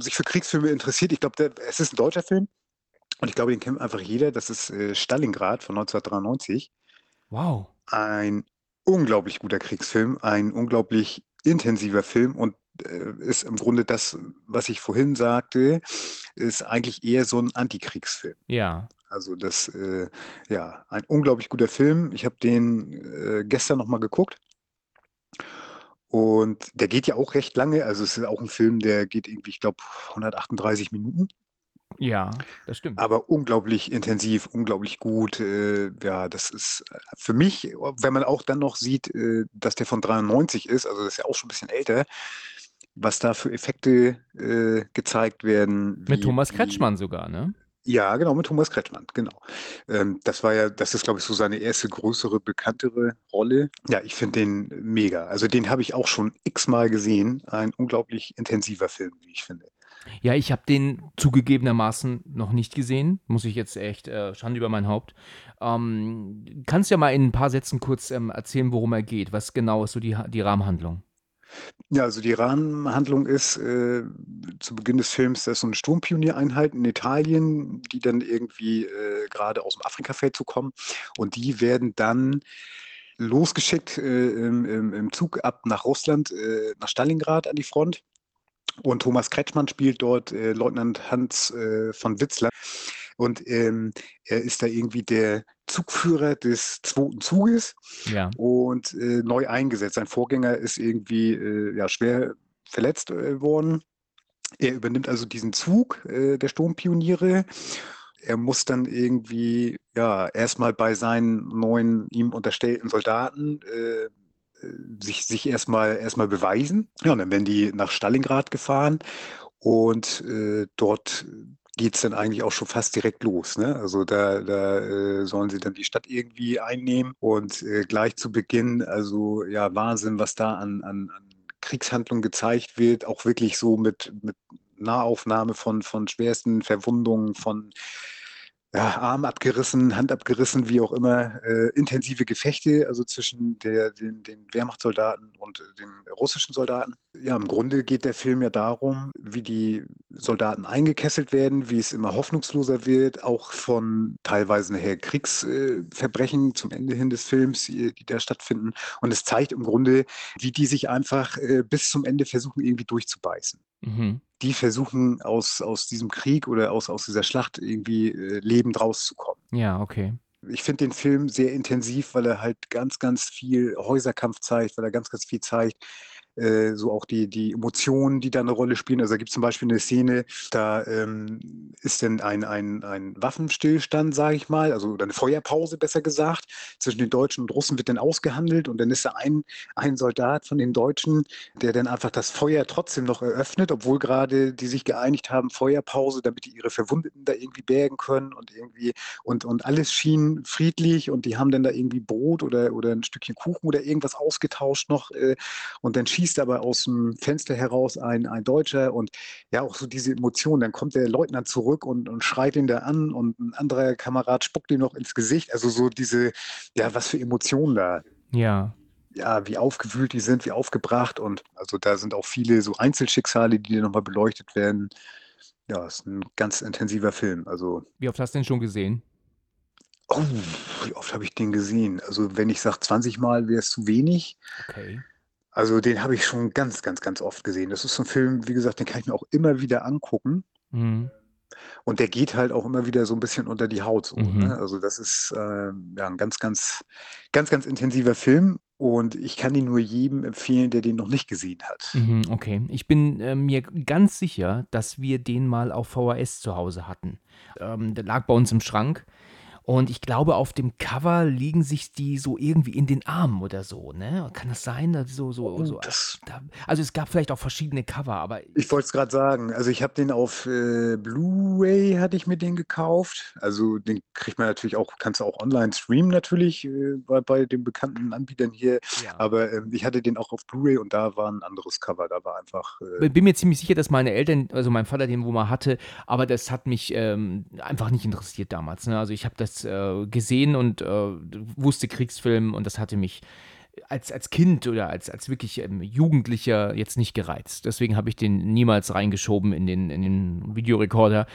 S2: sich für Kriegsfilme interessiert. Ich glaube, es ist ein deutscher Film. Und ich glaube, den kennt einfach jeder. Das ist äh, Stalingrad von 1993.
S1: Wow.
S2: Ein unglaublich guter Kriegsfilm, ein unglaublich intensiver Film. Und äh, ist im Grunde das, was ich vorhin sagte, ist eigentlich eher so ein Antikriegsfilm.
S1: Ja.
S2: Also das, äh, ja, ein unglaublich guter Film. Ich habe den äh, gestern noch mal geguckt. Und der geht ja auch recht lange. Also es ist auch ein Film, der geht irgendwie, ich glaube, 138 Minuten.
S1: Ja, das stimmt.
S2: Aber unglaublich intensiv, unglaublich gut. Äh, ja, das ist äh, für mich, wenn man auch dann noch sieht, äh, dass der von 93 ist, also das ist ja auch schon ein bisschen älter, was da für Effekte äh, gezeigt werden.
S1: Mit Thomas Kretschmann sogar, ne?
S2: Ja, genau, mit Thomas Kretschmann, genau. Ähm, das war ja, das ist, glaube ich, so seine erste größere, bekanntere Rolle. Ja, ich finde den mega. Also den habe ich auch schon x-mal gesehen. Ein unglaublich intensiver Film, wie ich finde.
S1: Ja, ich habe den zugegebenermaßen noch nicht gesehen, muss ich jetzt echt, äh, Schande über mein Haupt. Ähm, kannst ja mal in ein paar Sätzen kurz ähm, erzählen, worum er geht? Was genau ist so die, die Rahmenhandlung?
S2: Ja, also die Rahmenhandlung ist äh, zu Beginn des Films, da ist so eine Sturmpioniereinheit in Italien, die dann irgendwie äh, gerade aus dem Afrikafeld zu kommen. Und die werden dann losgeschickt äh, im, im, im, Zug ab nach Russland, äh, nach Stalingrad an die Front. Und Thomas Kretschmann spielt dort äh, Leutnant Hans äh, von Witzler. Und ähm, er ist da irgendwie der Zugführer des zweiten Zuges
S1: ja.
S2: und äh, neu eingesetzt. Sein Vorgänger ist irgendwie äh, ja, schwer verletzt äh, worden. Er übernimmt also diesen Zug äh, der Sturmpioniere. Er muss dann irgendwie ja erstmal bei seinen neuen ihm unterstellten Soldaten äh, sich, sich erstmal erstmal beweisen. Ja, und dann werden die nach Stalingrad gefahren und äh, dort geht es dann eigentlich auch schon fast direkt los. Ne? Also da, da äh, sollen sie dann die Stadt irgendwie einnehmen und äh, gleich zu Beginn, also ja, Wahnsinn, was da an, an, an Kriegshandlungen gezeigt wird, auch wirklich so mit, mit Nahaufnahme von, von schwersten Verwundungen, von ja, Arm abgerissen, Hand abgerissen, wie auch immer, äh, intensive Gefechte, also zwischen der, den, den Wehrmachtssoldaten und äh, den russischen Soldaten. Ja, im Grunde geht der Film ja darum, wie die Soldaten eingekesselt werden, wie es immer hoffnungsloser wird, auch von teilweise nachher Kriegsverbrechen äh, zum Ende hin des Films, die, die, da stattfinden. Und es zeigt im Grunde, wie die sich einfach äh, bis zum Ende versuchen, irgendwie durchzubeißen.
S1: Mhm
S2: die versuchen aus, aus diesem Krieg oder aus, aus dieser Schlacht irgendwie äh, lebend rauszukommen.
S1: Ja, okay.
S2: Ich finde den Film sehr intensiv, weil er halt ganz, ganz viel Häuserkampf zeigt, weil er ganz, ganz viel zeigt, äh, so auch die, die Emotionen, die da eine Rolle spielen. Also da gibt es zum Beispiel eine Szene, da ähm, ist dann ein, ein, ein Waffenstillstand, sage ich mal, also eine Feuerpause besser gesagt, zwischen den Deutschen und Russen wird dann ausgehandelt und dann ist da ein, ein Soldat von den Deutschen, der dann einfach das Feuer trotzdem noch eröffnet, obwohl gerade die sich geeinigt haben, Feuerpause, damit die ihre Verwundeten da irgendwie bergen können und irgendwie und, und alles schien friedlich und die haben dann da irgendwie Brot oder, oder ein Stückchen Kuchen oder irgendwas ausgetauscht noch äh, und dann schießt aber aus dem Fenster heraus ein, ein Deutscher und ja, auch so diese Emotionen. Dann kommt der Leutnant zurück und, und schreit ihn da an und ein anderer Kamerad spuckt ihm noch ins Gesicht. Also so diese, ja, was für Emotionen da.
S1: Ja.
S2: Ja, wie aufgewühlt die sind, wie aufgebracht und also da sind auch viele so Einzelschicksale, die nochmal beleuchtet werden. Ja, ist ein ganz intensiver Film. Also.
S1: Wie oft hast du den schon gesehen?
S2: Oh, wie oft habe ich den gesehen? Also, wenn ich sage 20 Mal, wäre es zu wenig.
S1: Okay.
S2: Also den habe ich schon ganz, ganz, ganz oft gesehen. Das ist so ein Film, wie gesagt, den kann ich mir auch immer wieder angucken.
S1: Mhm.
S2: Und der geht halt auch immer wieder so ein bisschen unter die Haut. So,
S1: Mhm.
S2: ne? Also das ist äh, ja ein ganz, ganz, ganz, ganz intensiver Film. Und ich kann ihn nur jedem empfehlen, der den noch nicht gesehen hat.
S1: Mhm, okay. Ich bin äh, mir ganz sicher, dass wir den mal auf VHS zu Hause hatten. Ähm, der lag bei uns im Schrank. Und ich glaube, auf dem Cover liegen sich die so irgendwie in den Armen oder so, ne? Kann das sein? Dass So, so,
S2: Oh,
S1: so, da, also es gab vielleicht auch verschiedene Cover, aber
S2: ich wollte es gerade sagen. Also ich habe den auf äh, Blu-ray hatte ich mir den gekauft. Also den kriegt man natürlich auch, kannst du auch online streamen natürlich äh, bei, bei den bekannten Anbietern hier.
S1: ja.
S2: Aber ähm, ich hatte den auch auf Blu-ray und da war ein anderes Cover. Da war einfach äh,
S1: Bin mir ziemlich sicher, dass meine Eltern, also mein Vater den wohl mal hatte, aber das hat mich ähm, einfach nicht interessiert damals. Ne? Also ich habe das äh, gesehen und äh, wusste Kriegsfilm und das hatte mich als, als Kind oder als, als wirklich ähm, Jugendlicher jetzt nicht gereizt. Deswegen habe ich den niemals reingeschoben in den, in den Videorekorder.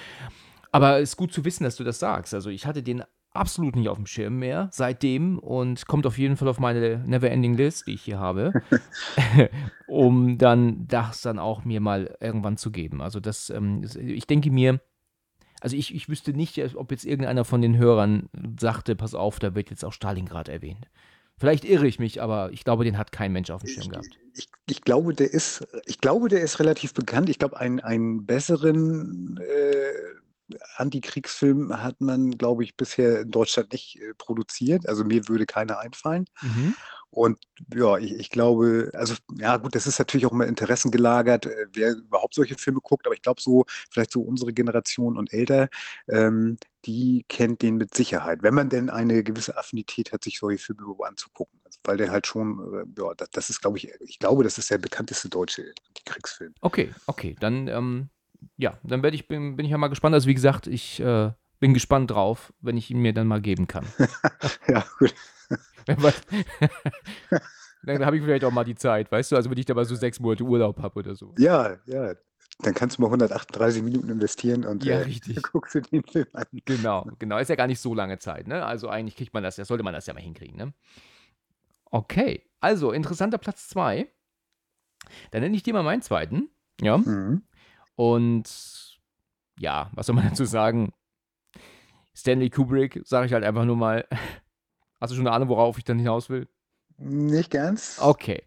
S1: Aber es ist gut zu wissen, dass du das sagst. Also ich hatte den absolut nicht auf dem Schirm mehr seitdem und kommt auf jeden Fall auf meine Neverending List, die ich hier habe, um dann das dann auch mir mal irgendwann zu geben. Also das, ähm, ich denke mir, also ich, ich wüsste nicht, ob jetzt irgendeiner von den Hörern sagte, pass auf, da wird jetzt auch Stalingrad erwähnt. Vielleicht irre ich mich, aber ich glaube, den hat kein Mensch auf dem Schirm gehabt.
S2: Ich, ich, ich glaube, der ist, ich glaube, der ist relativ bekannt. Ich glaube, einen, einen besseren äh, Antikriegsfilm hat man, glaube ich, bisher in Deutschland nicht äh, produziert. Also mir würde keiner einfallen.
S1: Mhm.
S2: Und ja, ich, ich glaube, also ja gut, das ist natürlich auch immer Interessen gelagert, äh, wer überhaupt solche Filme guckt, aber ich glaube so, vielleicht so unsere Generation und älter, ähm, die kennt den mit Sicherheit, wenn man denn eine gewisse Affinität hat, sich solche Filme überhaupt anzugucken. Also, weil der halt schon, äh, ja, das, das ist, glaube ich, ich glaube, das ist der bekannteste deutsche Kriegsfilm.
S1: Okay, okay, dann, ähm, ja, dann werde ich, bin, bin ich ja mal gespannt. Also wie gesagt, ich äh, bin gespannt drauf, wenn ich ihn mir dann mal geben kann.
S2: ja, gut.
S1: dann habe ich vielleicht auch mal die Zeit, weißt du, also wenn ich da mal so sechs Monate Urlaub habe oder so.
S2: Ja, ja. Dann kannst du mal 138 Minuten investieren und
S1: Ja,
S2: äh,
S1: richtig.
S2: guckst du den Film an.
S1: Genau, genau. Ist ja gar nicht so lange Zeit, ne? Also eigentlich kriegt man das ja, sollte man das ja mal hinkriegen, ne? Okay, also interessanter Platz 2. Dann nenne ich dir mal meinen zweiten. Ja.
S2: Mhm.
S1: Und ja, was soll man dazu sagen? Stanley Kubrick, sage ich halt einfach nur mal. Hast du schon eine Ahnung, worauf ich dann hinaus will?
S2: Nicht ganz.
S1: Okay.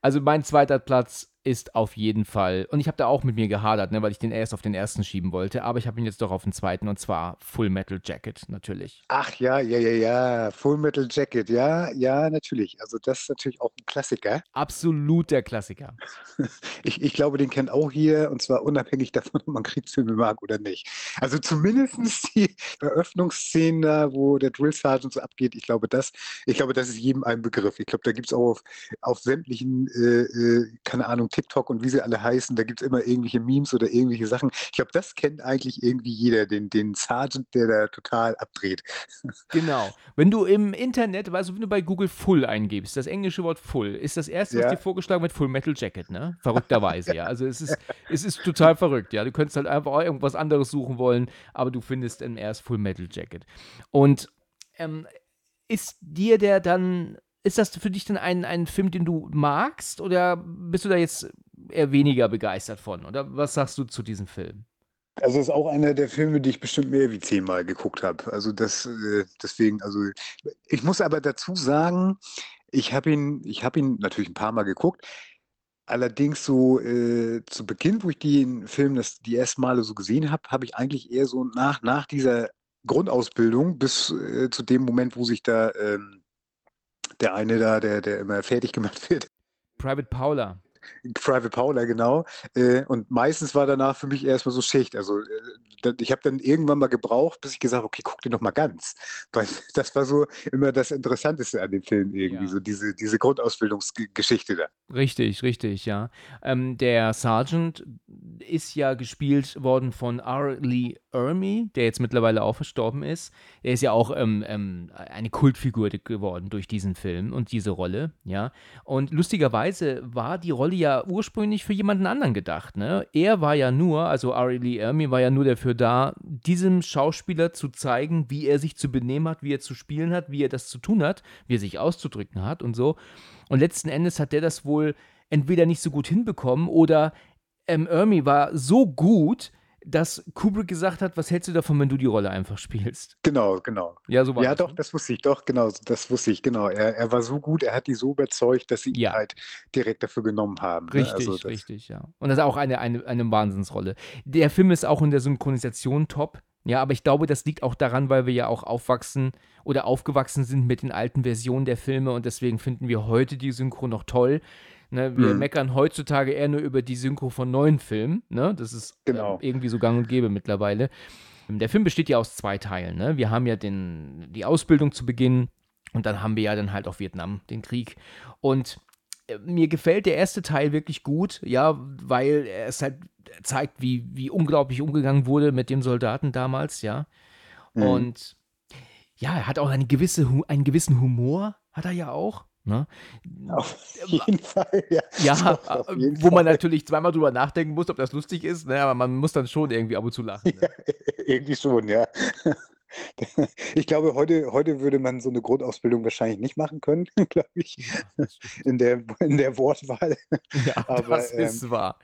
S1: Also mein zweiter Platz ist auf jeden Fall, und ich habe da auch mit mir gehadert, ne, weil ich den erst auf den ersten schieben wollte, aber ich habe ihn jetzt doch auf den zweiten und zwar Full Metal Jacket natürlich.
S2: Ach ja, ja, ja, ja. Full Metal Jacket, ja, ja, natürlich. Also das ist natürlich auch ein Klassiker.
S1: Absolut der Klassiker.
S2: Ich, ich glaube, den kennt auch hier, und zwar unabhängig davon, ob man Kriegsfilme mag oder nicht. Also zumindest die Eröffnungsszenen da, wo der Drill Sergeant so abgeht, ich glaube, das, ich glaube, das ist jedem ein Begriff. Ich glaube, da gibt es auch auf, auf sämtlichen, äh, äh, keine Ahnung, TikTok und wie sie alle heißen, da gibt es immer irgendwelche Memes oder irgendwelche Sachen. Ich glaube, das kennt eigentlich irgendwie jeder, den, den Sergeant, der da total abdreht.
S1: Genau. Wenn du im Internet, also wenn du bei Google Full eingibst, das englische Wort Full, ist das erste, was
S2: Ja.
S1: dir vorgeschlagen wird, Full Metal Jacket, ne? Verrückterweise, ja. Also es ist, es ist total verrückt, ja. Du könntest halt einfach irgendwas anderes suchen wollen, aber du findest dann erst Full Metal Jacket. Und ähm, ist dir der dann, ist das für dich dann ein, ein Film, den du magst oder bist du da jetzt eher weniger begeistert von? Oder was sagst du zu diesem Film?
S2: Also ist auch einer der Filme, die ich bestimmt mehr wie zehnmal geguckt habe. Also das, äh, deswegen, also ich muss aber dazu sagen, ich habe ihn, ich habe ihn natürlich ein paar Mal geguckt. Allerdings so äh, zu Beginn, wo ich den Film das die ersten Male so gesehen habe, habe ich eigentlich eher so nach, nach dieser Grundausbildung bis äh, zu dem Moment, wo sich da ähm, der eine da, der, der immer fertig gemacht wird,
S1: Private Paula.
S2: Private Paula, genau. Äh, und meistens war danach für mich erstmal so Schicht. Also äh, ich habe dann irgendwann mal gebraucht, bis ich gesagt habe, okay, guck den noch mal ganz. Weil das war so immer das Interessanteste an dem Film irgendwie,
S1: Ja.
S2: so diese, diese Grundausbildungsgeschichte da.
S1: Richtig, richtig, ja. Ähm, der Sergeant ist ja gespielt worden von R. Lee Ermey, der jetzt mittlerweile auch verstorben ist. Er ist ja auch ähm, ähm, eine Kultfigur geworden durch diesen Film und diese Rolle, ja. Und lustigerweise war die Rolle ja ursprünglich für jemanden anderen gedacht, ne? Er war ja nur, also R. Lee Ermey war ja nur dafür da, diesem Schauspieler zu zeigen, wie er sich zu benehmen hat, wie er zu spielen hat, wie er das zu tun hat, wie er sich auszudrücken hat und so. Und letzten Endes hat der das wohl entweder nicht so gut hinbekommen oder ähm, Ermi war so gut, dass Kubrick gesagt hat, was hältst du davon, wenn du die Rolle einfach spielst?
S2: Genau, genau.
S1: Ja, so war
S2: Ja,
S1: das.
S2: doch,
S1: ne?
S2: das wusste ich, doch, genau, das wusste ich, genau. Er, er war so gut, er hat die so überzeugt, dass sie ihn
S1: Ja.
S2: halt direkt dafür genommen haben. ne?
S1: Richtig,
S2: Also das,
S1: richtig, ja. Und das ist auch eine, eine, eine Wahnsinnsrolle. Der Film ist auch in der Synchronisation top. Ja, aber ich glaube, das liegt auch daran, weil wir ja auch aufwachsen oder aufgewachsen sind mit den alten Versionen der Filme und deswegen finden wir heute die Synchro noch toll. Ne, wir
S2: Mhm.
S1: meckern heutzutage eher nur über die Synchro von neuen Filmen. Ne? Das ist
S2: Genau.
S1: ähm, irgendwie so gang und gäbe mittlerweile. Der Film besteht ja aus zwei Teilen. Ne? Wir haben ja den, die Ausbildung zu Beginn und dann haben wir ja dann halt auch Vietnam, den Krieg. Und äh, mir gefällt der erste Teil wirklich gut, ja, weil er es halt zeigt, wie, wie unglaublich umgegangen wurde mit dem Soldaten damals, ja.
S2: Mhm.
S1: Und ja, er hat auch eine gewisse, einen gewissen Humor, hat er ja auch. Ne?
S2: auf jeden Fall, ja.
S1: Ja, äh,
S2: jeden
S1: wo man
S2: Fall.
S1: natürlich zweimal drüber nachdenken muss, ob das lustig ist, ne? aber man muss dann schon irgendwie ab und zu lachen. Ne?
S2: Irgendwie schon, ja. Ich glaube, heute heute würde man so 'ne Grundausbildung wahrscheinlich nicht machen können, glaube ich,
S1: das
S2: in der in der Wortwahl.
S1: Ja, das
S2: Aber, ähm
S1: ist wahr.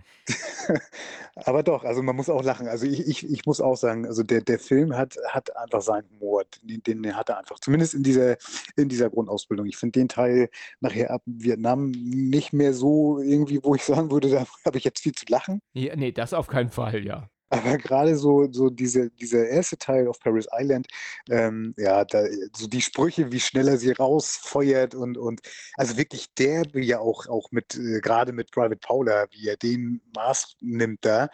S2: aber doch, also man muss auch lachen. Also ich ich ich muss auch sagen, also der der Film hat hat einfach seinen Humor. Den den hat er einfach, zumindest in dieser in dieser Grundausbildung. Ich finde den Teil nachher ab Vietnam nicht mehr so irgendwie, wo ich sagen würde, da habe ich jetzt viel zu lachen.
S1: Ja, ne, das auf keinen Fall, ja.
S2: Aber grade so so diese dieser erste Teil auf Paris Island, ähm, ja, da so die Sprüche, wie schnell er sie rausfeuert und und also wirklich derbe ja auch auch mit äh, grade mit Private Paula, wie er den Maß nimmt da.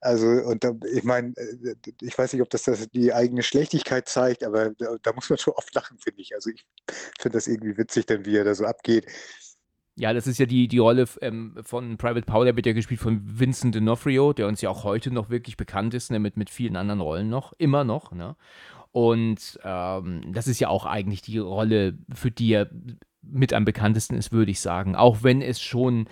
S2: Also und da ich meine, äh, ich weiß nicht, ob das das die eigene Schlechtigkeit zeigt, aber da da muss man schon oft lachen, finde ich. Also ich finde das irgendwie witzig dann, wie er da so abgeht.
S1: Ja, das ist ja die die Rolle ähm, von Private Paula wird ja gespielt von Vincent D'Onofrio, der uns ja auch heute noch wirklich bekannt ist, ne, mit mit vielen anderen Rollen noch, immer noch, ne? Und, ähm, das ist ja auch eigentlich die Rolle, für die er mit am bekanntesten ist, würde ich sagen. Auch wenn es schon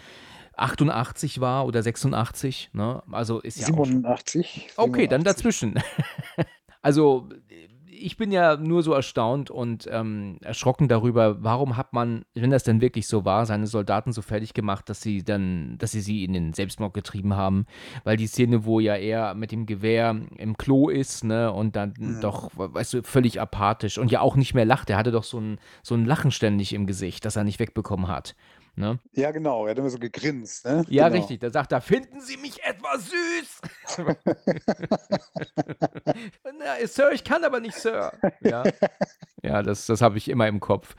S1: 88 war oder 86, ne? Also, ist ja auch schon
S2: 87,
S1: Okay, dann
S2: 87.
S1: dazwischen. Also, ich bin ja nur so erstaunt und, ähm, erschrocken darüber, warum hat man, wenn das denn wirklich so war, seine Soldaten so fertig gemacht, dass sie dann dass sie sie in den Selbstmord getrieben haben. Weil die Szene, wo ja er mit dem Gewehr im Klo ist, ne, und dann
S2: Mhm.
S1: doch, weißt du, völlig apathisch und ja auch nicht mehr lacht. Er hatte doch so 'n so 'n Lachen ständig im Gesicht, das er nicht wegbekommen hat, ne?
S2: Ja, genau, er hat immer so gegrinst, ne?
S1: Ja,
S2: Genau.
S1: richtig. Da sagt er: „Finden Sie mich etwa süß?“ „Na, Sir, ich kann aber nicht, Sir.“ Ja. Ja, das das habe ich immer im Kopf.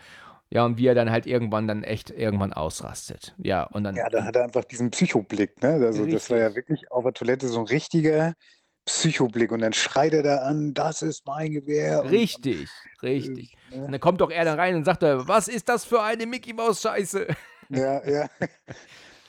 S1: Ja, und wie er dann halt irgendwann dann echt irgendwann ausrastet. Ja, und dann
S2: Ja, da hat er einfach diesen Psychoblick, ne? Also, das war ja
S1: Richtig.
S2: wirklich auf der Toilette so 'n richtiger Psychoblick und dann schreit er da an: „Das ist mein Gewehr“ und und,
S1: Richtig,
S2: äh,
S1: richtig. Und
S2: ne?
S1: dann kommt doch er da rein und sagt er: „Was ist das für eine Micky-Maus-Scheiße?“
S2: Ja, ja.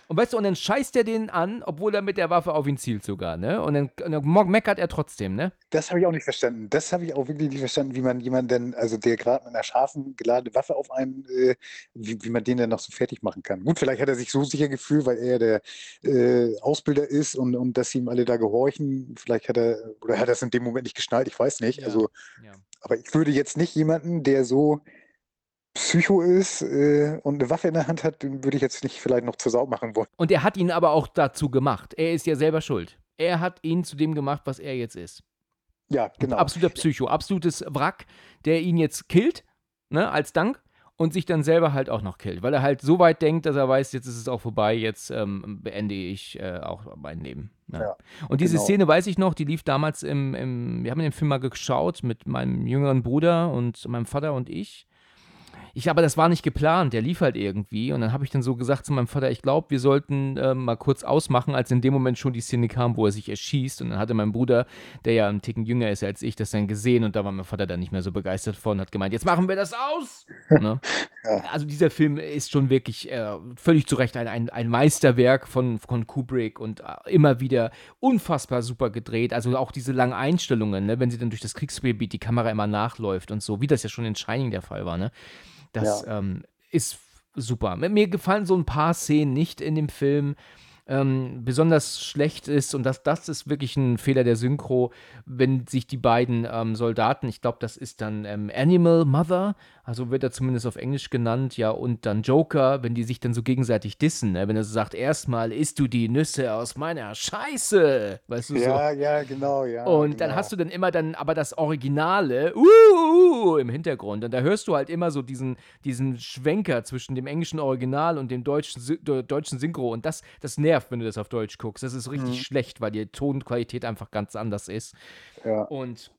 S1: Und weißt du, und dann scheißt er den an, obwohl er mit der Waffe auf ihn zielt sogar, ne? Und dann und dann meckert er trotzdem, ne?
S2: Das habe ich auch nicht verstanden. Das habe ich auch wirklich nicht verstanden, wie man jemanden also, der grad mit 'ner scharfen geladene Waffe auf einen äh, wie wie man den dann noch so fertig machen kann. Gut, vielleicht hat er sich so sicher gefühlt, weil er der, äh, Ausbilder ist und und dass ihm alle da gehorchen. Vielleicht hat er oder hat er's in dem Moment nicht geschnallt, ich weiß nicht.
S1: Ja,
S2: Also,
S1: ja.
S2: aber ich würde jetzt nicht jemanden, der so Psycho ist, äh, und 'ne Waffe in der Hand hat, den würde ich jetzt nicht vielleicht noch zur Sau machen wollen.
S1: Und er hat ihn aber auch dazu gemacht. Er ist ja selber schuld. Er hat ihn zu dem gemacht, was er jetzt ist.
S2: Ja, genau.
S1: absoluter Psycho, absolutes Wrack, der ihn jetzt killt, ne, als Dank und sich dann selber halt auch noch killt, weil er halt so weit denkt, dass er weiß, jetzt ist es auch vorbei, jetzt, ähm, beende ich, äh, auch mein Leben, ne?
S2: Ja,
S1: Und diese
S2: genau.
S1: Szene weiß ich noch, die lief damals im im wir haben den Film mal geschaut mit meinem jüngeren Bruder und meinem Vater und ich. Ich aber das war nicht geplant, der lief halt irgendwie und dann habe ich dann so gesagt zu meinem Vater: „Ich glaube, wir sollten, ähm, mal kurz ausmachen“, als in dem Moment schon die Szene kam, wo er sich erschießt und dann hatte mein Bruder, der ja 'n Ticken jünger ist als ich, das dann gesehen und da war mein Vater dann nicht mehr so begeistert von und hat gemeint: „Jetzt machen wir das aus!“ Ne?
S2: Ja.
S1: Also, dieser Film ist schon wirklich, äh, völlig zu Recht ein ein ein Meisterwerk von von Kubrick und, äh, immer wieder unfassbar super gedreht. Also, auch diese langen Einstellungen, ne, wenn sie dann durch das Kriegsgebiet die Kamera immer nachläuft und so, wie das ja schon in Shining der Fall war, ne? Das,
S2: Ja.
S1: ähm, ist super. Mi mir gefallen so 'n paar Szenen nicht in dem Film. Ähm, besonders schlecht ist und das das ist wirklich 'n Fehler der Synchro, wenn sich die beiden, ähm, Soldaten ich glaube, das ist dann, ähm, Animal Mother, also wird er zumindest auf Englisch genannt, ja, und dann Joker, wenn die sich dann so gegenseitig dissen, ne? Wenn er so sagt: „Erst mal isst du die Nüsse aus meiner Scheiße“, weißt du, so.
S2: Ja, ja, genau, ja,
S1: Und dann
S2: genau.
S1: hast du dann immer dann aber das Originale „Uh, uh“ im Hintergrund und da hörst du halt immer so diesen diesen Schwenker zwischen dem englischen Original und dem deutschen deutschen Synchro und das das nervt, wenn du das auf Deutsch guckst. Das ist richtig
S2: Mhm.
S1: schlecht, weil die Tonqualität einfach ganz anders ist.
S2: Ja.
S1: Und,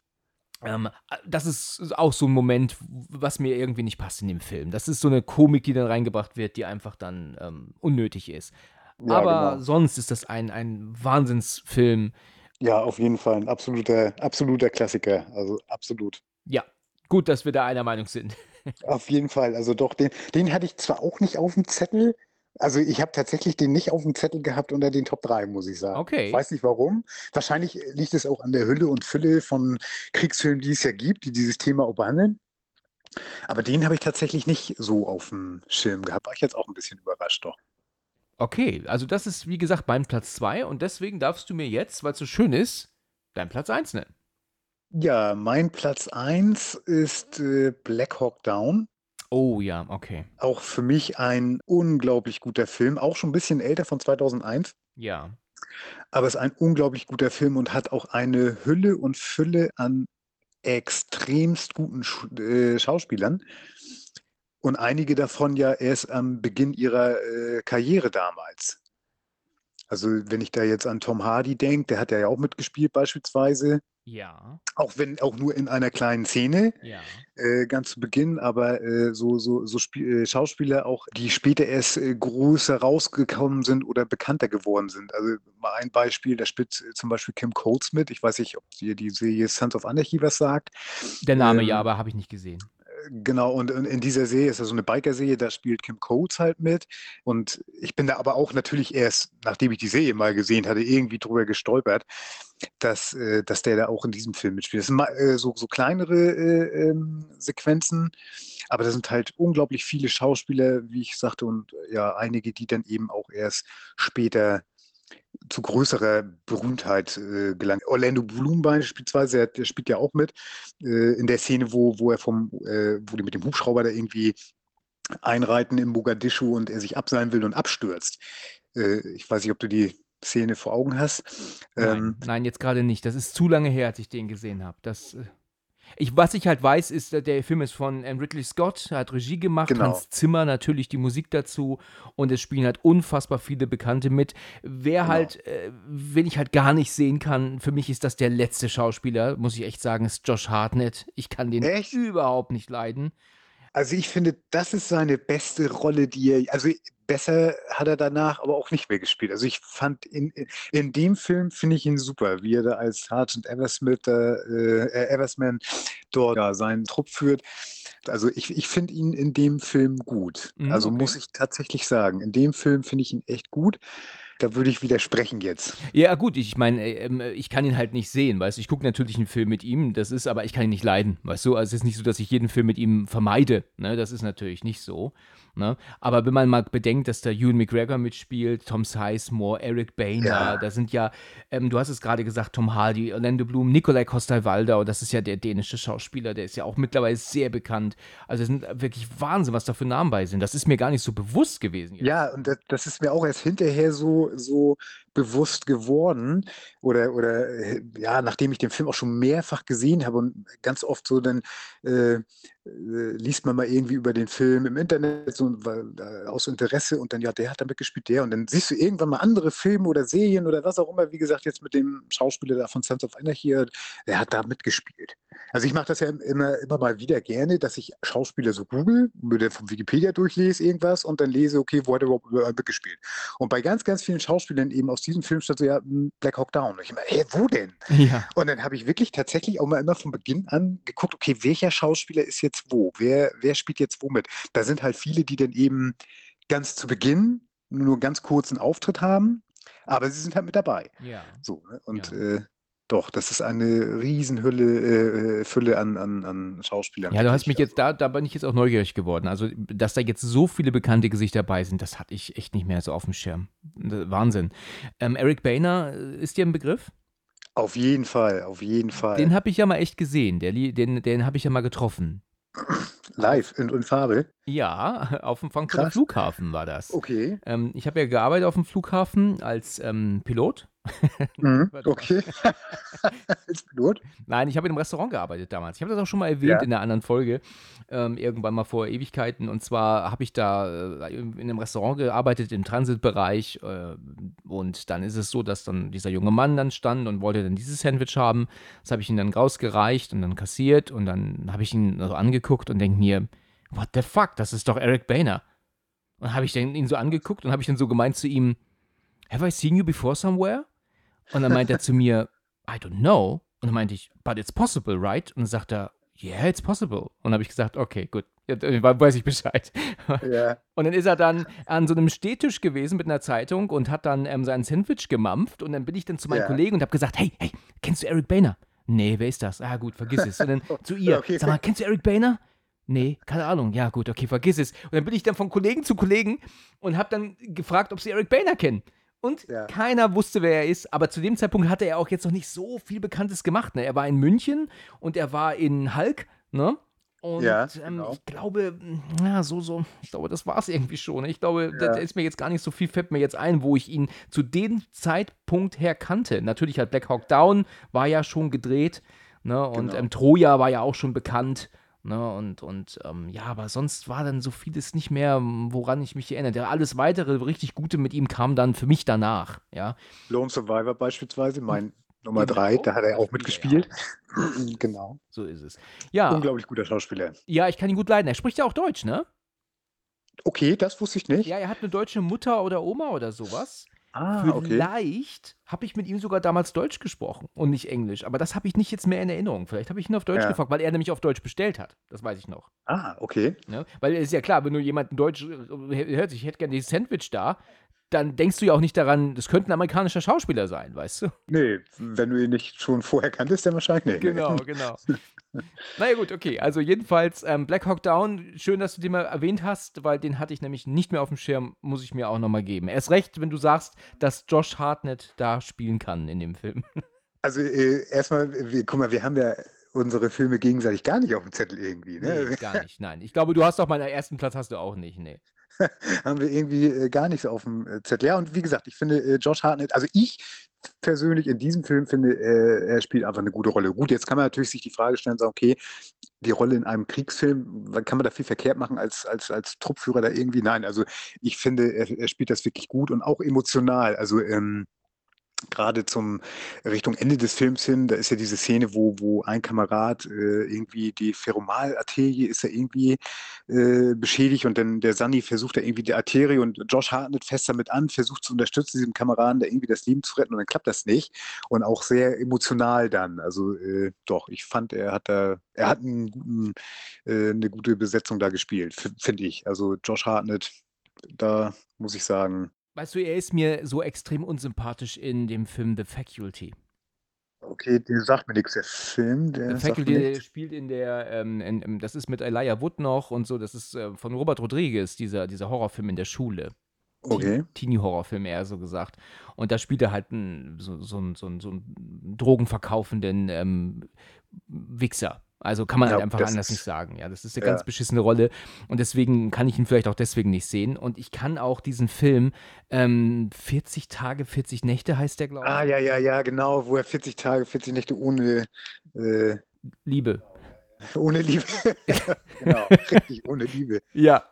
S1: ähm, a das ist auch so 'n Moment, was mir irgendwie nicht passt in dem Film. Das ist so 'ne Komik, die dann reingebracht wird, die einfach dann, ähm, unnötig ist.
S2: Ja,
S1: Aber
S2: genau.
S1: sonst ist das ein ein Wahnsinnsfilm.
S2: Ja, auf jeden Fall 'n absoluter absoluter Klassiker, also absolut.
S1: Ja, gut, dass wir da einer Meinung sind.
S2: Auf jeden Fall. Also doch, den den hatte ich zwar auch nicht aufm Zettel. Also, ich habe tatsächlich den nicht aufm Zettel gehabt unter den Top 3, muss ich sagen. Ich
S1: Okay.
S2: weiß nicht warum. Wahrscheinlich liegt es auch an der Hülle und Fülle von Kriegsfilmen, die es ja gibt, die dieses Thema auch behandeln. Aber den habe ich tatsächlich nicht so aufm Schirm gehabt. War ich jetzt auch 'n bisschen überrascht doch.
S1: Okay, also das ist, wie gesagt, mein Platz 2 und deswegen darfst du mir jetzt, weil's so schön ist, deinen Platz 1 nennen.
S2: Ja, mein Platz 1 ist äh, Black Hawk Down.
S1: Oh ja, okay.
S2: Auch für mich ein unglaublich guter Film, auch schon ein bisschen älter von 2001.
S1: Ja.
S2: Aber es ist ein unglaublich guter Film und hat auch eine Hülle und Fülle an extremst guten Sch äh, Schauspielern. Und einige davon ja erst am Beginn ihrer äh, Karriere damals. Also wenn ich da jetzt an Tom Hardy denke, der hat ja auch mitgespielt beispielsweise.
S1: Ja.
S2: Auch wenn auch nur in einer kleinen Szene,
S1: Ja.
S2: äh, ganz zu Beginn, aber äh, so, so, so Spie äh, Schauspieler auch, die später erst äh, größer rausgekommen sind oder bekannter geworden sind. Also mal ein Beispiel, da spielt äh, zum Beispiel Kim Coates mit. Ich weiß nicht, ob dir die Serie Sons of Anarchy was sagt.
S1: Der Name
S2: Ähm,
S1: ja, aber habe ich nicht gesehen.
S2: Genau, und in dieser Serie ist ja so eine Biker-Serie, da spielt Kim Coates halt mit. Und ich bin da aber auch natürlich erst, nachdem ich die Serie mal gesehen hatte, irgendwie drüber gestolpert, dass, äh, dass der da auch in diesem Film mitspielt. Das sind äh, so, so kleinere äh, ähm, Sequenzen, aber da sind halt unglaublich viele Schauspieler, wie ich sagte, und ja, einige, die dann eben auch erst später zu größerer Berühmtheit äh, gelangt. Orlando Bloom beispielsweise, der, der spielt ja auch mit äh, in der Szene, wo, wo er vom, äh, wo die mit dem Hubschrauber da irgendwie einreiten in Mogadischu und er sich abseilen will und abstürzt. Äh, ich weiß nicht, ob du die Szene vor Augen hast.
S1: Nein,
S2: Ähm,
S1: nein, jetzt gerade nicht. Das ist zu lange her, als ich den gesehen habe. Das, äh, ich, was ich halt weiß, ist, äh, der Film ist von ähm, Ridley Scott, hat Regie gemacht,
S2: Genau.
S1: Hans Zimmer natürlich die Musik dazu und es spielen halt unfassbar viele Bekannte mit. Wer
S2: Genau.
S1: halt, äh, wen ich halt gar nicht sehen kann, für mich ist das der letzte Schauspieler, muss ich echt sagen, ist Josh Hartnett. Ich kann den
S2: Echt?
S1: überhaupt nicht leiden.
S2: Also ich finde, das ist seine beste Rolle, die er, also besser hat er danach aber auch nicht mehr gespielt. Also ich fand in, in- dem Film finde ich ihn super, wie er da als Sergeant Eversmith, äh, äh, Eversman dort ja, seinen Trupp führt. Also ich, ich finde ihn in dem Film gut.
S1: Mhm,
S2: Also
S1: okay.
S2: muss ich tatsächlich sagen, in dem Film finde ich ihn echt gut. Da würde ich widersprechen jetzt.
S1: Ja, gut, ich meine, äh, ähm, ich kann ihn halt nicht sehen, weißt du. Ich gucke natürlich einen Film mit ihm, das ist, aber ich kann ihn nicht leiden, weißt du. Also es ist nicht so, dass ich jeden Film mit ihm vermeide, ne? Das ist natürlich nicht so, ne? Aber wenn man mal bedenkt, dass da Ewan McGregor mitspielt, Tom Sizemore, Eric Boehner,
S2: Ja.
S1: da sind ja, ähm, du hast es gerade gesagt, Tom Hardy, Orlando Bloom, Nikolai Coster-Waldau, das ist ja der dänische Schauspieler, der ist ja auch mittlerweile sehr bekannt. Also es sind wirklich Wahnsinn, was da für Namen bei sind. Das ist mir gar nicht so bewusst gewesen. jetzt.
S2: Ja, und das, das ist mir auch erst hinterher so, so bewusst geworden. Oder, oder äh, ja, nachdem ich den Film auch schon mehrfach gesehen habe und ganz oft so, dann äh, äh, liest man mal irgendwie über den Film im Internet so, äh, aus Interesse und dann, ja, der hat da mitgespielt, der. Und dann siehst du irgendwann mal andere Filme oder Serien oder was auch immer, wie gesagt, jetzt mit dem Schauspieler da von Sons of Anarchy, der hat da mitgespielt. Also ich mache das ja immer, immer mal wieder gerne, dass ich Schauspieler so google, mir dann von Wikipedia durchlese irgendwas und dann lese, okay, wo hat er überhaupt mitgespielt? Und bei ganz, ganz vielen Schauspielern eben aus diesem Film stand so, ja, hm, Black Hawk Down. Und ich immer, hey, wo denn?
S1: Ja.
S2: Und dann habe ich wirklich tatsächlich auch mal immer von Beginn an geguckt, okay, welcher Schauspieler ist jetzt wo? Wer, wer spielt jetzt wo mit? Da sind halt viele, die dann eben ganz zu Beginn nur einen ganz kurzen Auftritt haben, aber sie sind halt mit dabei.
S1: Ja.
S2: So, ne? Und
S1: Ja.
S2: äh, doch, das ist eine Riesenhülle, äh, Fülle an, an, an Schauspielern.
S1: Ja, du hast mich jetzt, da, da bin ich jetzt auch neugierig geworden. Also, dass da jetzt so viele bekannte Gesichter dabei sind, das hatte ich echt nicht mehr so auf dem Schirm. Das- Wahnsinn. Ähm, Eric Boehner, äh, ist dir ein Begriff?
S2: Auf jeden Fall, auf jeden Fall.
S1: Den habe ich ja mal echt gesehen. Der, den den habe ich ja mal getroffen.
S2: Live in, in Farbe.
S1: Ja, auf dem Frankfurter
S2: Krass.
S1: Flughafen war das.
S2: Okay.
S1: Ähm, ich habe ja gearbeitet auf dem Flughafen als ähm, Pilot.
S2: Mhm. Okay. Als Pilot.
S1: Nein, ich habe in einem Restaurant gearbeitet damals. Ich habe das auch schon mal erwähnt
S2: Ja.
S1: in einer anderen Folge, ähm, irgendwann mal vor Ewigkeiten. Und zwar habe ich da äh, in einem Restaurant gearbeitet, im Transitbereich. Äh, und dann ist es so, dass dann dieser junge Mann dann stand und wollte dann dieses Sandwich haben. Das habe ich ihm dann rausgereicht und dann kassiert. Und dann habe ich ihn so angeguckt und denke mir, what the fuck, das ist doch Eric Boehner. Und habe ich dann ihn so angeguckt und habe ich dann so gemeint zu ihm, have I seen you before somewhere? Und dann meint er zu mir, I don't know. Und dann meinte ich, but it's possible, right? Und dann sagt er, yeah, it's possible. Und dann habe ich gesagt, okay, gut, weiß ich Bescheid.
S2: Ja.
S1: Und dann ist er dann an so einem Stehtisch gewesen mit einer Zeitung und hat dann ähm, sein Sandwich gemampft. Und dann bin ich dann zu meinen
S2: Ja.
S1: Kollegen und habe gesagt, hey, hey, kennst du Eric Boehner? Nee, wer ist das? Ah, gut, vergiss es. Und dann zu ihr,
S2: Okay.
S1: sag mal, kennst du Eric Boehner? Nee, keine Ahnung. Ja, gut, okay, vergiss es. Und dann bin ich dann von Kollegen zu Kollegen und habe dann gefragt, ob sie Eric Boehner kennen. Und
S2: Ja.
S1: keiner wusste, wer er ist. Aber zu dem Zeitpunkt hatte er auch jetzt noch nicht so viel Bekanntes gemacht. Ne? Er war in München und er war in Hulk. Ne? Und
S2: Ja,
S1: ähm,
S2: genau.
S1: ich glaube, ja, so, so, ich glaube, das war es irgendwie schon. Ich glaube, da,
S2: Ja.
S1: da ist mir jetzt gar nicht so viel, fällt mir jetzt ein, wo ich ihn zu dem Zeitpunkt her kannte. Natürlich hat Black Hawk Down war ja schon gedreht, ne? Und
S2: Genau.
S1: ähm, Troja war ja auch schon bekannt. Ne, und und ähm, ja, aber sonst war dann so vieles nicht mehr, woran ich mich erinnere. Der alles weitere richtig Gute mit ihm kam dann für mich danach. Ja,
S2: Lone Survivor beispielsweise, mein Nummer
S1: Genau,
S2: drei, da hat er auch mitgespielt. genau.
S1: so ist es. Ja,
S2: Unglaublich guter Schauspieler.
S1: ja, ich kann ihn gut leiden. Er spricht ja auch Deutsch, ne?
S2: Okay, das wusste ich nicht.
S1: Ja, er hat eine deutsche Mutter oder Oma oder sowas.
S2: Ah, okay.
S1: Vielleicht habe ich mit ihm sogar damals Deutsch gesprochen und nicht Englisch. Aber das habe ich nicht jetzt mehr in Erinnerung. Vielleicht habe ich ihn auf Deutsch
S2: Ja.
S1: gefragt, weil er nämlich auf Deutsch bestellt hat. Das weiß ich noch.
S2: Ah, okay.
S1: Ne? Weil es ist ja klar, wenn du jemanden Deutsch äh, hört, ich hätte gerne dieses Sandwich da, dann denkst du ja auch nicht daran, das könnte ein amerikanischer Schauspieler sein, weißt du?
S2: Nee, wenn du ihn nicht schon vorher kanntest, dann wahrscheinlich nicht.
S1: Genau, genau. naja, gut, okay. Also, jedenfalls, ähm, Black Hawk Down, schön, dass du den mal erwähnt hast, weil den hatte ich nämlich nicht mehr auf dem Schirm, muss ich mir auch nochmal geben. Erst recht, wenn du sagst, dass Josh Hartnett da spielen kann in dem Film.
S2: Also äh, erstmal, wir, guck mal, wir haben ja unsere Filme gegenseitig gar nicht auf dem Zettel irgendwie. Ne?
S1: Nee, gar nicht, nein. Ich glaube, du hast doch meinen ersten Platz, hast du auch nicht, nee.
S2: haben wir irgendwie äh, gar nicht so auf dem äh, Zettel. Ja, und wie gesagt, ich finde äh, Josh Hartnett, also ich persönlich in diesem Film finde, äh, er spielt einfach eine gute Rolle. Gut, jetzt kann man natürlich sich die Frage stellen, sagen, okay, die Rolle in einem Kriegsfilm, kann man da viel verkehrt machen als, als, als Truppführer da irgendwie? Nein, also ich finde, er, er spielt das wirklich gut und auch emotional. Also ähm, gerade zum Richtung Ende des Films hin, da ist ja diese Szene, wo, wo ein Kamerad äh, irgendwie die Pheromalarterie ist ja irgendwie äh, beschädigt und dann der Sunny versucht da irgendwie die Arterie und Josh Hartnett fest damit an, versucht zu unterstützen, diesem Kameraden da irgendwie das Leben zu retten und dann klappt das nicht und auch sehr emotional dann. Also äh, doch, ich fand, er hat da, er hat einen guten, äh, eine gute Besetzung da gespielt, finde ich. Also Josh Hartnett, da muss ich sagen,
S1: Weißt du, er ist mir so extrem unsympathisch in dem Film The Faculty.
S2: okay, der sagt mir nichts, der Film, der
S1: The Faculty spielt in der, ähm, in, in, das ist mit Elijah Wood noch und so, das ist äh, von Robert Rodriguez, dieser, dieser Horrorfilm in der Schule.
S2: Okay.
S1: Teenie-Horrorfilm eher so gesagt. Und da spielt er halt einen, so, so, einen- so, so einen drogenverkaufenden ähm, Wichser. Also kann man
S2: Ja,
S1: halt einfach anders
S2: ist-
S1: nicht sagen. Ja, das ist eine
S2: ja.
S1: ganz beschissene Rolle. Und deswegen kann ich ihn vielleicht auch deswegen nicht sehen. Und ich kann auch diesen Film, ähm, 40 Tage, 40 Nächte heißt der, glaube ich.
S2: Ah, ja, ja, ja, genau, wo er 40 Tage, 40 Nächte ohne, äh,
S1: Liebe.
S2: ohne Liebe. genau, richtig, ohne Liebe.
S1: Ja.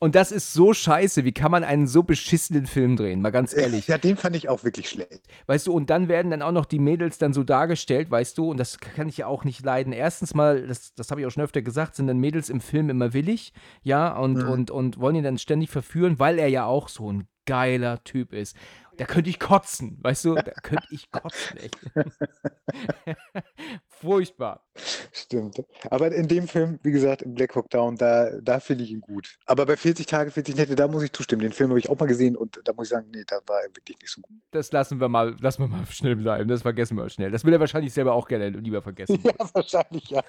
S1: Und das ist so scheiße. Wie kann man einen so beschissenen Film drehen? Mal ganz ehrlich.
S2: Ja, den fand ich auch wirklich schlecht.
S1: Weißt du, und dann werden dann auch noch die Mädels dann so dargestellt, weißt du, und das kann ich ja auch nicht leiden. Erstens mal, das, das habe ich auch schon öfter gesagt, sind dann Mädels im Film immer willig, ja, und,
S2: Mhm.
S1: und, und wollen ihn dann ständig verführen, weil er ja auch so ein geiler Typ ist. Da könnte ich kotzen, weißt du, da könnte ich kotzen, echt. Furchtbar.
S2: Stimmt. Aber in dem Film, wie gesagt, im Black Hawk Down, da, da finde ich ihn gut. Aber bei 40 Tage, 40 Nächte, da muss ich zustimmen. Den Film habe ich auch mal gesehen und da muss ich sagen, nee, da war er wirklich nicht so gut.
S1: Das lassen wir mal, lassen wir mal schnell bleiben. Das vergessen wir schnell. Das will er wahrscheinlich selber auch gerne lieber vergessen.
S2: Ja, wahrscheinlich, ja.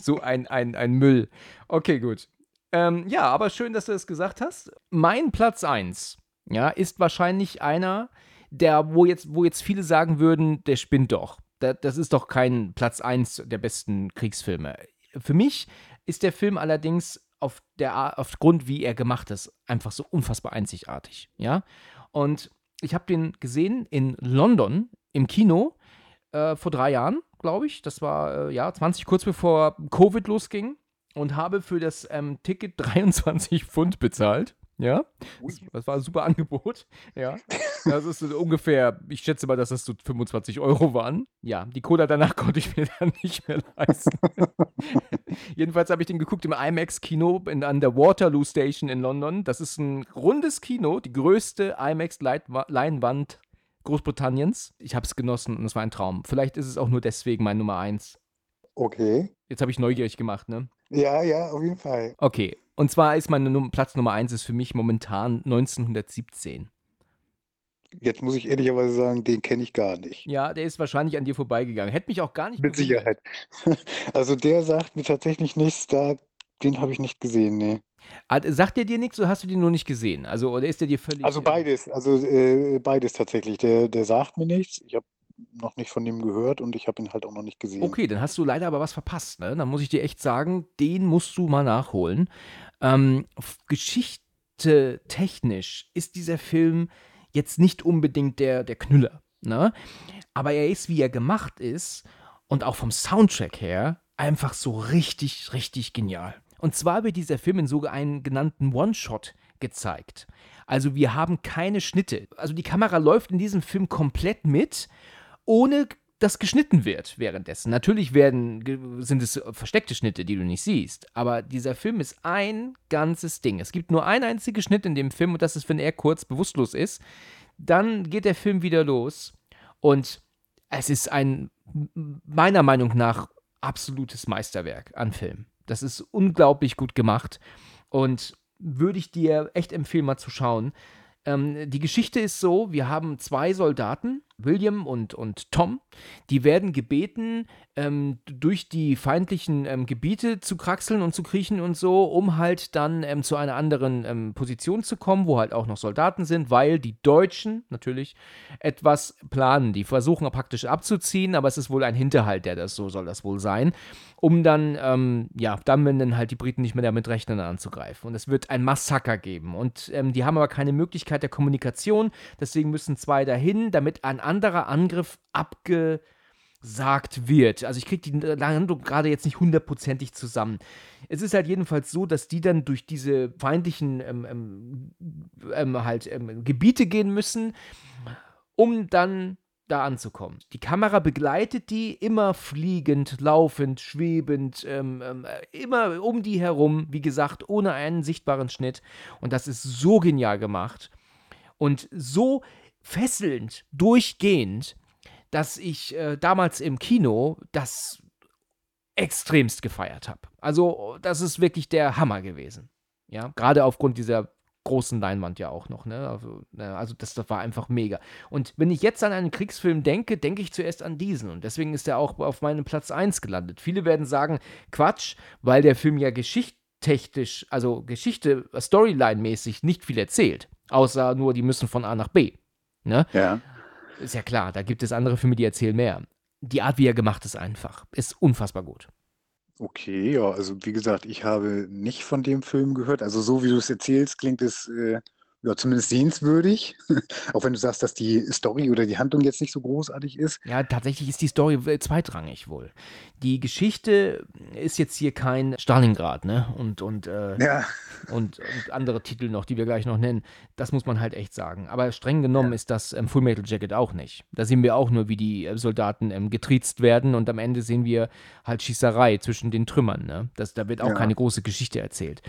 S1: So ein, ein, ein Müll. Okay, gut. Ähm, ja, aber schön, dass du das gesagt hast. Mein Platz 1, ja, ist wahrscheinlich einer, der, wo jetzt, wo jetzt viele sagen würden, der spinnt doch. Da, das ist doch kein Platz 1 der besten Kriegsfilme. Für mich ist der Film allerdings auf der aufgrund, wie er gemacht ist, einfach so unfassbar einzigartig. Ja. Und ich habe den gesehen in London im Kino äh, vor drei Jahren, glaube ich. Das war äh, ja 20 kurz bevor Covid losging und habe für das ähm, Ticket 23 Pfund bezahlt. Ja, das, das war ein super Angebot. Ja, das ist ungefähr, ich schätze mal, dass das so 25 Euro waren. Ja, die Cola danach konnte ich mir dann nicht mehr leisten. Jedenfalls habe ich den geguckt im IMAX-Kino in- an der Waterloo Station in London. Das ist ein rundes Kino, die größte IMAX-Leinwand Großbritanniens. Ich habe es genossen und es war ein Traum. Vielleicht ist es auch nur deswegen mein Nummer eins.
S2: Okay.
S1: Jetzt habe ich neugierig gemacht, ne?
S2: Ja, ja, auf jeden Fall.
S1: Okay. Und zwar ist mein Num Platz Nummer eins ist für mich momentan 1917.
S2: Jetzt muss ich ehrlicherweise sagen, den kenne ich gar nicht.
S1: Ja, der ist wahrscheinlich an dir vorbeigegangen. Hätte mich auch gar nicht
S2: Mit. Sicherheit. Also der sagt mir tatsächlich nichts, da, den habe ich nicht gesehen, nee.
S1: Sagt der dir nichts oder hast du den nur nicht gesehen? Also, oder ist der dir völlig.
S2: Also beides, also äh, beides tatsächlich. Der, der sagt mir nichts. Ich habe noch nicht von dem gehört und ich habe ihn halt auch noch nicht gesehen.
S1: Okay, dann hast du leider aber was verpasst. Ne? Dann muss ich dir echt sagen, den musst du mal nachholen. Ähm, Geschichte technisch ist dieser Film jetzt nicht unbedingt der, der Knüller. Ne? Aber er ist, wie er gemacht ist und auch vom Soundtrack her einfach so richtig, richtig genial. Und zwar wird dieser Film in so einen genannten One-Shot gezeigt. Also wir haben keine Schnitte. Also die Kamera läuft in diesem Film komplett mit, ohne dass geschnitten wird währenddessen. Natürlich werden, sind es versteckte Schnitte, die du nicht siehst, aber dieser Film ist ein ganzes Ding. Es gibt nur einen einzigen Schnitt in dem Film und das ist, wenn er kurz bewusstlos ist. Dann geht der Film wieder los und es ist ein, meiner Meinung nach, absolutes Meisterwerk an Film. Das ist unglaublich gut gemacht und würde ich dir echt empfehlen, mal zu schauen. Ähm, die Geschichte ist so: Wir haben zwei Soldaten, William und, und Tom, die werden gebeten, ähm, durch die feindlichen ähm, Gebiete zu kraxeln und zu kriechen und so, um halt dann ähm, zu einer anderen ähm, Position zu kommen, wo halt auch noch Soldaten sind, weil die Deutschen natürlich etwas planen. Die versuchen praktisch abzuziehen, aber es ist wohl ein Hinterhalt, der das so soll das wohl sein, um dann, ähm, ja, dann, wenn dann halt die Briten nicht mehr damit rechnen, anzugreifen. Und es wird ein Massaker geben. Und ähm, die haben aber keine Möglichkeit der Kommunikation, deswegen müssen zwei dahin, damit ein anderer Angriff abge gesagt wird. Also ich kriege die Landung gerade jetzt nicht hundertprozentig zusammen. Es ist halt jedenfalls so, dass die dann durch diese feindlichen ähm, ähm, ähm, halt ähm, Gebiete gehen müssen, um dann da anzukommen. Die Kamera begleitet die immer fliegend, laufend, schwebend, ähm, ähm, immer um die herum, wie gesagt, ohne einen sichtbaren Schnitt. Und das ist so genial gemacht und so fesselnd, durchgehend, dass ich äh, damals im Kino das extremst gefeiert habe. Also, das ist wirklich der Hammer gewesen. Ja, gerade aufgrund dieser großen Leinwand ja auch noch. Ne? Also, ne, also das, das war einfach mega. Und wenn ich jetzt an einen Kriegsfilm denke, denke ich zuerst an diesen. Und deswegen ist er auch auf meinem Platz 1 gelandet. Viele werden sagen, Quatsch, weil der Film ja geschichtstechnisch, also Geschichte, Storyline-mäßig nicht viel erzählt. Außer nur, die müssen von A nach B. Ne?
S2: Ja.
S1: Ist ja klar, da gibt es andere Filme, die erzählen mehr. Die Art, wie er gemacht ist, einfach, ist unfassbar gut.
S2: Okay, ja, also wie gesagt, ich habe nicht von dem Film gehört. Also so wie du es erzählst, klingt es äh, ja, zumindest sehenswürdig. Auch wenn du sagst, dass die Story oder die Handlung jetzt nicht so großartig ist.
S1: Ja, tatsächlich ist die Story zweitrangig wohl. Die Geschichte ist jetzt hier kein Stalingrad, ne? Und, und, äh,
S2: ja.
S1: und, und, andere Titel noch, die wir gleich noch nennen. Das muss man halt echt sagen. Aber streng genommen ja. ist das ähm, Full Metal Jacket auch nicht. Da sehen wir auch nur, wie die äh, Soldaten ähm, getriezt werden und am Ende sehen wir halt Schießerei zwischen den Trümmern, ne? Das, da wird auch ja. keine große Geschichte erzählt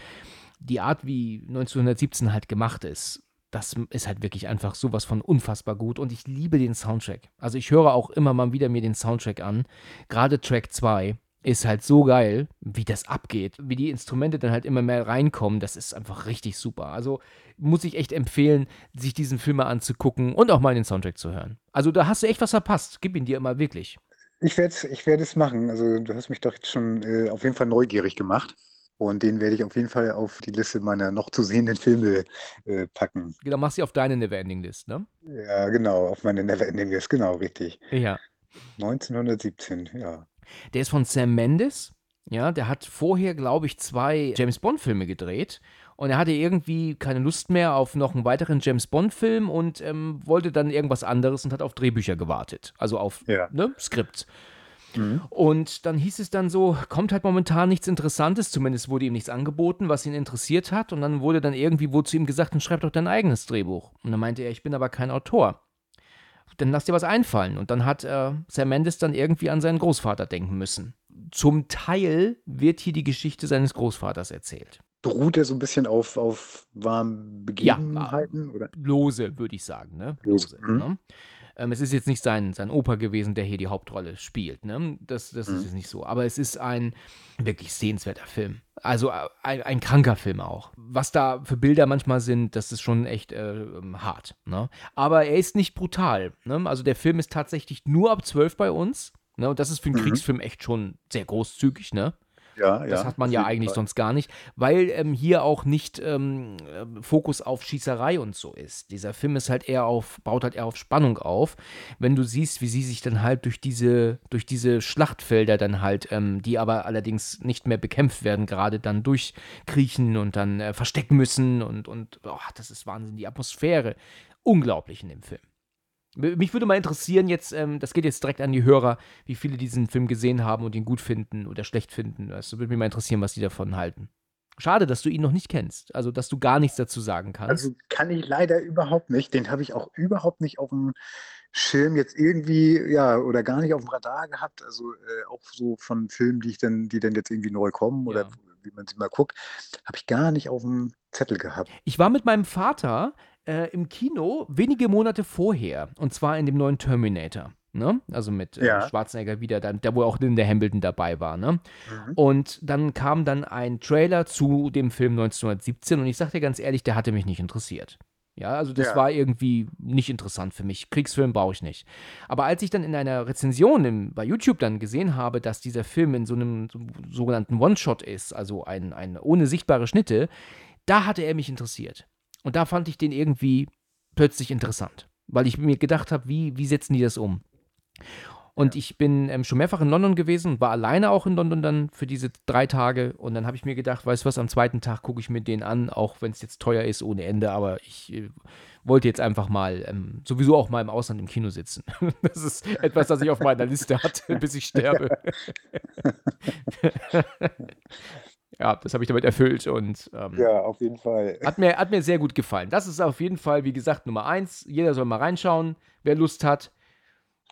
S1: die Art, wie 1917 halt gemacht ist, das ist halt wirklich einfach sowas von unfassbar gut und ich liebe den Soundtrack. Also ich höre auch immer mal wieder mir den Soundtrack an. Gerade Track 2 ist halt so geil, wie das abgeht, wie die Instrumente dann halt immer mehr reinkommen. Das ist einfach richtig super. Also muss ich echt empfehlen, sich diesen Film mal anzugucken und auch mal den Soundtrack zu hören. Also da hast du echt was verpasst. Gib ihn dir immer wirklich.
S2: Ich werde es ich es machen. Also du hast mich doch jetzt schon äh, auf jeden Fall neugierig gemacht. Und den werde ich auf jeden Fall auf die Liste meiner noch zu sehenden Filme äh, packen.
S1: Genau, machst du auf deine Neverending-List, ne?
S2: Ja, genau, auf meine Neverending-List, genau, richtig.
S1: Ja.
S2: 1917, ja.
S1: Der ist von Sam Mendes. Ja, der hat vorher, glaube ich, zwei James Bond-Filme gedreht. Und er hatte irgendwie keine Lust mehr auf noch einen weiteren James Bond-Film und ähm, wollte dann irgendwas anderes und hat auf Drehbücher gewartet. Also auf
S2: ja.
S1: ne, Skript. Mhm. Und dann hieß es dann so, kommt halt momentan nichts Interessantes, zumindest wurde ihm nichts angeboten, was ihn interessiert hat. Und dann wurde dann irgendwie wohl zu ihm gesagt, dann schreib doch dein eigenes Drehbuch. Und dann meinte er, ich bin aber kein Autor. Dann lass dir was einfallen. Und dann hat äh, Sam Mendes dann irgendwie an seinen Großvater denken müssen. Zum Teil wird hier die Geschichte seines Großvaters erzählt.
S2: Beruht er so ein bisschen auf, auf warmen Begebenheiten?
S1: Ja, oder? lose, würde ich sagen. Ne? Lose. lose mhm. ne? Ähm, es ist jetzt nicht sein, sein Opa gewesen, der hier die Hauptrolle spielt. Ne? Das, das mhm. ist jetzt nicht so. Aber es ist ein wirklich sehenswerter Film. Also äh, ein, ein, kranker Film auch. Was da für Bilder manchmal sind, das ist schon echt äh, ähm, hart. Ne? Aber er ist nicht brutal. Ne? Also der Film ist tatsächlich nur ab 12 bei uns. Ne? Und das ist für einen mhm. Kriegsfilm echt schon sehr großzügig. Ne?
S2: Ja,
S1: Das
S2: ja,
S1: hat man ja eigentlich
S2: Fall.
S1: sonst gar nicht, weil ähm, hier auch nicht ähm, äh, Fokus auf Schießerei und so ist. Dieser Film ist halt eher auf, baut halt eher auf Spannung auf. Wenn du siehst, wie sie sich dann halt durch diese, durch diese Schlachtfelder dann halt, ähm, die aber allerdings nicht mehr bekämpft werden, gerade dann durchkriechen und dann äh, verstecken müssen und, und oh, das ist Wahnsinn, die Atmosphäre. Unglaublich in dem Film. Mich würde mal interessieren, jetzt, ähm, das geht jetzt direkt an die Hörer, wie viele diesen Film gesehen haben und ihn gut finden oder schlecht finden. Das würde mich mal interessieren, was die davon halten. Schade, dass du ihn noch nicht kennst. Also, dass du gar nichts dazu sagen kannst.
S2: Also kann ich leider überhaupt nicht. Den habe ich auch überhaupt nicht auf dem Schirm jetzt irgendwie, ja, oder gar nicht auf dem Radar gehabt. Also äh, auch so von Filmen, die ich dann, die dann jetzt irgendwie neu kommen oder
S1: Ja.
S2: wie man sie mal guckt, habe ich gar nicht auf dem Zettel gehabt.
S1: Ich war mit meinem Vater äh, im Kino wenige Monate vorher. Und zwar in dem neuen Terminator. Ne? Also mit äh,
S2: Ja.
S1: Schwarzenegger wieder, dann, der wo auch Linda Hamilton dabei war. Ne?
S2: Mhm.
S1: Und dann kam dann ein Trailer zu dem Film 1917 und ich sag dir ganz ehrlich, der hatte mich nicht interessiert. Ja, also das
S2: Ja.
S1: war irgendwie nicht interessant für mich. Kriegsfilm brauche ich nicht. Aber als ich dann in einer Rezension im, bei YouTube dann gesehen habe, dass dieser Film in so einem so, sogenannten One-Shot ist, also ein, ein ohne sichtbare Schnitte, da hatte er mich interessiert. Und da fand ich den irgendwie plötzlich interessant, weil ich mir gedacht habe, wie, wie setzen die das um? Und ich bin ähm, schon mehrfach in London gewesen war alleine auch in London dann für diese drei Tage. Und dann habe ich mir gedacht, weißt du was, am zweiten Tag gucke ich mir den an, auch wenn es jetzt teuer ist ohne Ende. Aber ich äh, wollte jetzt einfach mal ähm, sowieso auch mal im Ausland im Kino sitzen. Das ist etwas, das ich auf meiner Liste hatte, bis ich sterbe. ja, das habe ich damit erfüllt und ähm,
S2: Ja, auf jeden Fall.
S1: hat, mir, hat mir sehr gut gefallen. Das ist auf jeden Fall, wie gesagt, Nummer eins. Jeder soll mal reinschauen, wer Lust hat.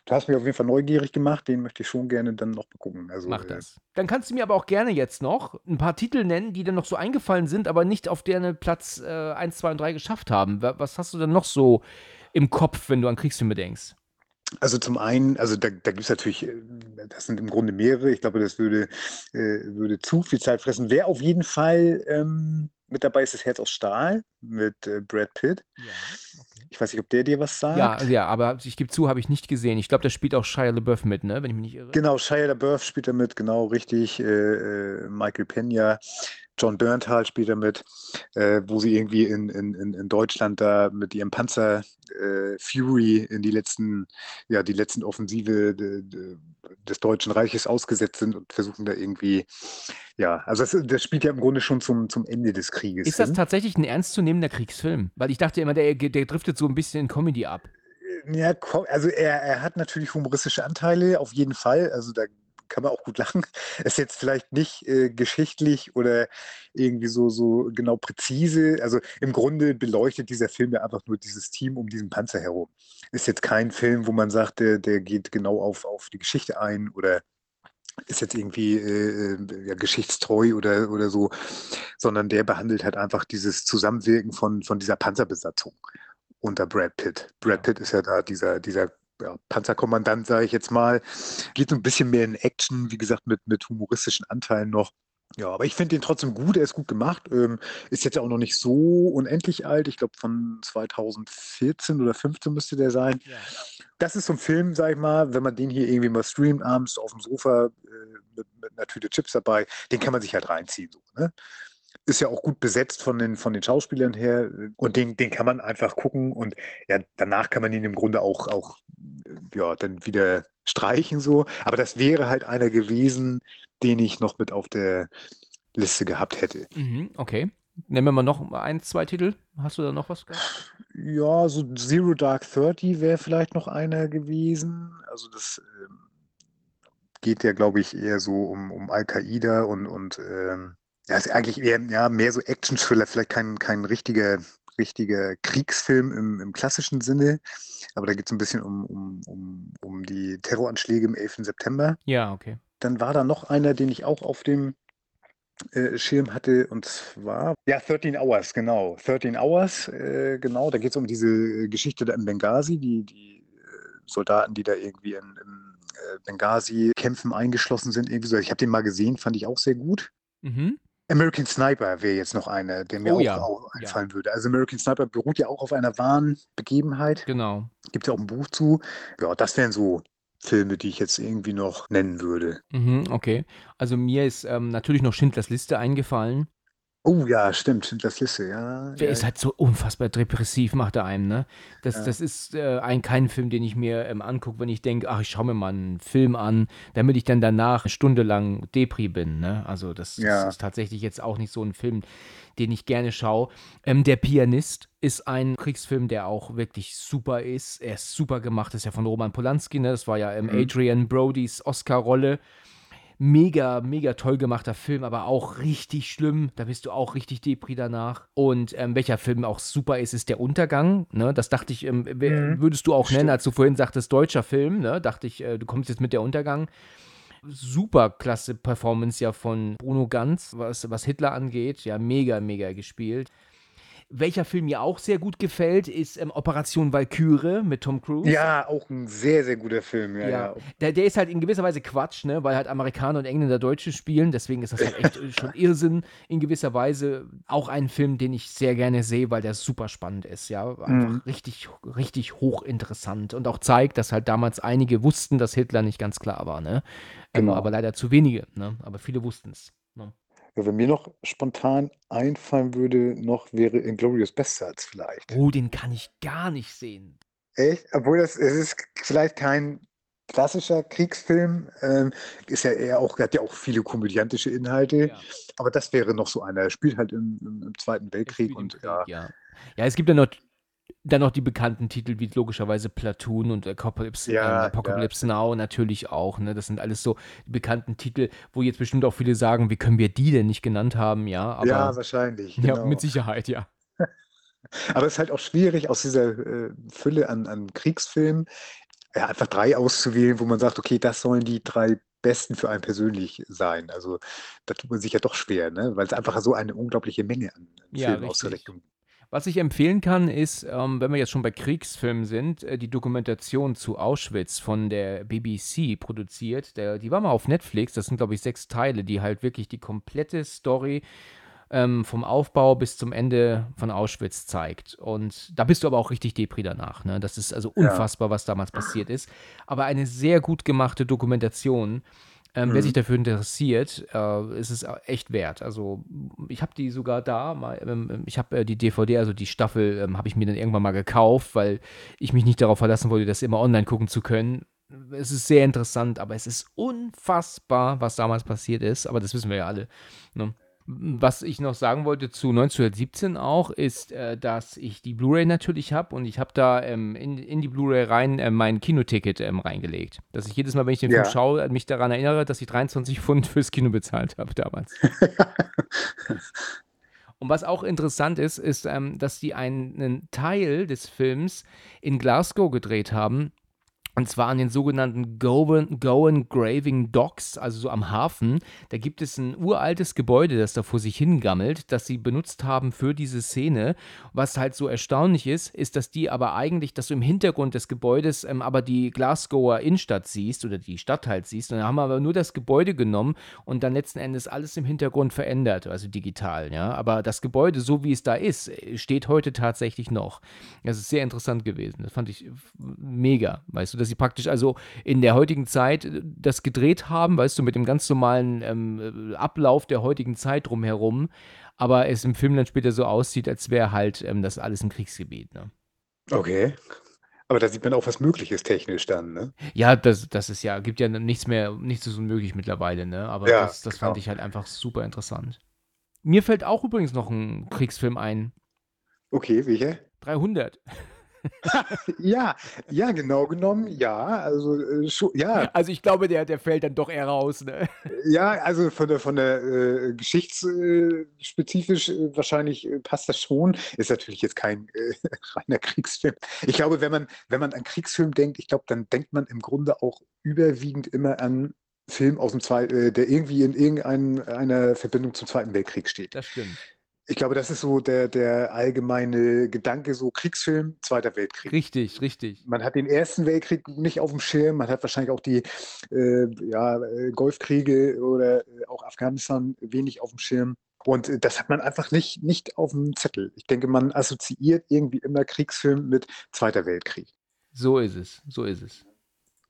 S2: Du hast mich auf jeden Fall neugierig gemacht. Den möchte ich schon gerne dann noch begucken. Also,
S1: Mach
S2: äh,
S1: das. Dann kannst du mir aber auch gerne jetzt noch ein paar Titel nennen, die dir noch so eingefallen sind, aber nicht auf deren Platz äh, 1, 2 und 3 geschafft haben. Wa- Was hast du denn noch so im Kopf, wenn du an Kriegsfilme denkst?
S2: Also zum einen, also da, da gibt es natürlich, äh, das sind im Grunde mehrere. Ich glaube, das würde, äh, würde zu viel Zeit fressen. Wer auf jeden Fall ähm, mit dabei ist, ist Herz aus Stahl mit äh, Brad Pitt.
S1: Ja, okay.
S2: Ich weiß nicht, ob der dir was sagt.
S1: Ja, ja, aber ich gebe zu, habe ich nicht gesehen. Ich glaube, da spielt auch Shia LaBeouf mit, ne? Wenn ich mich nicht irre.
S2: Genau, Shia LaBeouf spielt da mit, genau richtig. Äh, äh, Michael Pena, John Berntal spielt da mit, äh, wo sie irgendwie in, in, in Deutschland da mit ihrem Panzer äh, Fury in die letzten, ja, die letzten Offensive de, de, des Deutschen Reiches ausgesetzt sind und versuchen da irgendwie, ja, also das, das spielt ja im Grunde schon zum, zum Ende des Krieges.
S1: Ist das
S2: hin.
S1: tatsächlich ein ernstzunehmender Kriegsfilm? Weil ich dachte immer, der, der driftet so ein bisschen in Comedy ab.
S2: Ja, also er, er hat natürlich humoristische Anteile, auf jeden Fall. Also da kann man auch gut lachen. Ist jetzt vielleicht nicht äh, geschichtlich oder irgendwie so, so genau präzise. Also im Grunde beleuchtet dieser Film ja einfach nur dieses Team um diesen Panzer herum. Ist jetzt kein Film, wo man sagt, der, der geht genau auf, auf die Geschichte ein oder ist jetzt irgendwie äh, äh, ja, geschichtstreu oder, oder so, sondern der behandelt halt einfach dieses Zusammenwirken von, von dieser Panzerbesatzung unter Brad Pitt. Brad Pitt ist ja da dieser, dieser ja, Panzerkommandant, sage ich jetzt mal. Geht so ein bisschen mehr in Action, wie gesagt, mit, mit humoristischen Anteilen noch. Ja, aber ich finde den trotzdem gut, er ist gut gemacht. Ähm, ist jetzt auch noch nicht so unendlich alt. Ich glaube, von 2014 oder 15 müsste der sein. Das ist so ein Film, sag ich mal, wenn man den hier irgendwie mal streamt, abends auf dem Sofa äh, mit, mit einer Tüte Chips dabei, den kann man sich halt reinziehen. So, ne? Ist ja auch gut besetzt von den, von den Schauspielern her äh, und den, den kann man einfach gucken und ja, danach kann man ihn im Grunde auch, auch äh, ja, dann wieder streichen so. Aber das wäre halt einer gewesen, den ich noch mit auf der Liste gehabt hätte.
S1: Mhm, okay. Nennen wir mal noch ein, zwei Titel. Hast du da noch was gehabt?
S2: Ja, so Zero Dark Thirty wäre vielleicht noch einer gewesen. Also das ähm, geht ja, glaube ich, eher so um, um Al-Qaida und, und ähm, ja, ist eigentlich eher ja, mehr so Action-Thriller, vielleicht kein, kein richtiger, richtiger Kriegsfilm im, im klassischen Sinne. Aber da geht es ein bisschen um, um, um, um die Terroranschläge im 11. September.
S1: Ja, okay.
S2: Dann war da noch einer, den ich auch auf dem äh, Schirm hatte, und zwar, ja, 13 Hours, genau. 13 Hours, äh, genau. Da geht es um diese äh, Geschichte da in Benghazi, die, die äh, Soldaten, die da irgendwie in, in äh, Benghazi kämpfen, eingeschlossen sind. Irgendwie so. Ich habe den mal gesehen, fand ich auch sehr gut.
S1: Mhm.
S2: American Sniper wäre jetzt noch einer, der mir
S1: Oh
S2: auch,
S1: ja,
S2: auch
S1: ja.
S2: einfallen würde. Also American Sniper beruht ja auch auf einer wahren Begebenheit.
S1: Genau.
S2: Gibt ja auch ein Buch zu. Ja, das wären so Filme, die ich jetzt irgendwie noch nennen würde.
S1: Mhm, okay. Also mir ist ähm, natürlich noch Schindlers Liste eingefallen.
S2: Oh ja, stimmt, Schindlers Liste, ja.
S1: Der
S2: ja.
S1: ist halt so unfassbar depressiv, macht er einem, ne? Das,
S2: Ja.
S1: das ist äh, ein, kein Film, den ich mir ähm, angucke, wenn ich denke, ach, ich schaue mir mal einen Film an, damit ich dann danach eine Stunde lang Depri bin, ne? Also das, das ist tatsächlich jetzt auch nicht so ein Film, den ich gerne schaue. Ähm, Der Pianist ist ein Kriegsfilm, der auch wirklich super ist. Er ist super gemacht, das ist ja von Roman Polanski, ne? Das war ja ähm,
S2: Mhm.
S1: Adrian Brodys Oscar-Rolle mega, mega toll gemachter Film, aber auch richtig schlimm. Da bist du auch richtig Depri danach. Und ähm, welcher Film auch super ist, ist Der Untergang. Ne? Das dachte ich, ähm,
S2: Mhm.
S1: würdest du auch
S2: Stimmt.
S1: nennen, als du vorhin sagtest, deutscher Film. Ne? Dachte ich, äh, du kommst jetzt mit Der Untergang. Super klasse Performance ja von Bruno Ganz, was, was Hitler angeht. Ja, mega, mega gespielt. Welcher Film mir auch sehr gut gefällt, ist ähm, Operation Valkyrie mit Tom Cruise.
S2: Ja, auch ein sehr, sehr guter Film. Ja,
S1: Ja,
S2: ja.
S1: Der, der ist halt in gewisser Weise Quatsch, ne? weil halt Amerikaner und Engländer Deutsche spielen. Deswegen ist das halt echt äh, schon Irrsinn. In gewisser Weise auch ein Film, den ich sehr gerne sehe, weil der super spannend ist. Ja, einfach
S2: Mhm.
S1: richtig, richtig hochinteressant und auch zeigt, dass halt damals einige wussten, dass Hitler nicht ganz klar war. Ne? Ähm,
S2: Genau.
S1: aber leider zu wenige. Ne? Aber viele wussten es.
S2: Ja, Wenn mir noch spontan einfallen würde, noch wäre Inglourious Bastards vielleicht.
S1: Oh, den kann ich gar nicht sehen.
S2: Echt? Obwohl das, es ist vielleicht kein klassischer Kriegsfilm, ähm, ist ja eher auch, hat ja auch viele komödiantische Inhalte,
S1: Ja.
S2: aber das wäre noch so einer. Er spielt halt im, im, Zweiten Weltkrieg und
S1: Krieg,
S2: ja,
S1: ja. Ja, es gibt ja noch, dann noch die bekannten Titel wie logischerweise Platoon und Apocalypse,
S2: Ja,
S1: ähm, Apocalypse Now natürlich auch. Ne? Das sind alles so die bekannten Titel, wo jetzt bestimmt auch viele sagen, wie können wir die denn nicht genannt haben? Ja, aber
S2: ja, wahrscheinlich.
S1: ja,
S2: Genau.
S1: mit Sicherheit, ja.
S2: Aber es ist halt auch schwierig, aus dieser äh, Fülle an, an Kriegsfilmen ja, einfach drei auszuwählen, wo man sagt, okay, das sollen die drei besten für einen persönlich sein. Also da tut man sich ja doch schwer, ne? weil es einfach so eine unglaubliche Menge an, an
S1: Ja,
S2: Filmen
S1: richtig.
S2: aus der Richtung
S1: Was ich empfehlen kann, ist, ähm, wenn wir jetzt schon bei Kriegsfilmen sind, äh, die Dokumentation zu Auschwitz von der BBC produziert. Der, die war mal auf Netflix, das sind, glaube ich, sechs Teile, die halt wirklich die komplette Story ähm, vom Aufbau bis zum Ende von Auschwitz zeigt. Und da bist du aber auch richtig Depri danach. Ne? Das ist also
S2: Ja.
S1: unfassbar, was damals passiert ist. Aber eine sehr gut gemachte Dokumentation. Ähm, Wer
S2: Mhm.
S1: sich dafür interessiert, äh, ist es echt wert. Also ich habe die sogar da, mal, ähm, ich habe äh, die DVD, also die Staffel, ähm, habe ich mir dann irgendwann mal gekauft, weil ich mich nicht darauf verlassen wollte, das immer online gucken zu können. Es ist sehr interessant, aber es ist unfassbar, was damals passiert ist. Aber das wissen wir ja alle. Ne? Was ich noch sagen wollte zu 1917 auch, ist, äh, dass ich die Blu-ray natürlich habe und ich habe da ähm, in, in die Blu-ray rein äh, mein Kinoticket ähm, reingelegt. Dass ich jedes Mal, wenn ich den
S2: Ja.
S1: Film schaue, mich daran erinnere, dass ich 23 Pfund fürs Kino bezahlt habe damals. Und was auch interessant ist, ist, ähm, dass die einen Teil des Films in Glasgow gedreht haben. Und zwar an den sogenannten Gowan, Graving Docks, also so am Hafen. Da gibt es ein uraltes Gebäude, das da vor sich hingammelt, das sie benutzt haben für diese Szene. Was halt so erstaunlich ist, ist, dass die aber eigentlich, dass du im Hintergrund des Gebäudes ähm, aber die Glasgower Innenstadt siehst oder die Stadt halt siehst. Und dann haben wir aber nur das Gebäude genommen und dann letzten Endes alles im Hintergrund verändert, also digital, ja. Aber das Gebäude, so wie es da ist, steht heute tatsächlich noch. Das ist sehr interessant gewesen. Das fand ich mega, weißt du, dass sie praktisch also in der heutigen Zeit äh, das gedreht haben, weißt du, mit dem ganz normalen ähm, äh, Ablauf der heutigen Zeit drumherum, aber es im Film dann später so aussieht, als wäre halt ähm, das alles im Kriegsgebiet, ne?
S2: Okay. Aber da sieht man auch, was möglich ist technisch dann, ne?
S1: Ja, das, das ist ja, gibt ja nichts mehr, nichts ist unmöglich mittlerweile, ne? Aber
S2: Ja,
S1: das, das fand
S2: genau.
S1: ich halt einfach super interessant. Mir fällt auch übrigens noch ein Kriegsfilm ein.
S2: Okay, welcher?
S1: 300.
S2: Ja, ja, genau genommen, ja. Also äh, ja,
S1: Also ich glaube, der, der fällt dann doch eher raus, ne?
S2: ja, also von der von der äh, geschichtsspezifisch äh, wahrscheinlich äh, passt das schon. Ist natürlich jetzt kein äh, reiner Kriegsfilm. Ich glaube, wenn man wenn man an Kriegsfilm denkt, ich glaube, dann denkt man im Grunde auch überwiegend immer an Film aus dem Zweiten, äh, der irgendwie in irgendeiner Verbindung zum Zweiten Weltkrieg steht.
S1: Das stimmt.
S2: Ich glaube, das ist so der, der allgemeine Gedanke, so Kriegsfilm, Zweiter Weltkrieg.
S1: Richtig, richtig.
S2: Man hat den Ersten Weltkrieg nicht auf dem Schirm, man hat wahrscheinlich auch die äh, ja, äh, Golfkriege oder äh, auch Afghanistan wenig auf dem Schirm. Und äh, das hat man einfach nicht, nicht auf dem Zettel. Ich denke, man assoziiert irgendwie immer Kriegsfilm mit Zweiter Weltkrieg.
S1: So ist es, so ist es.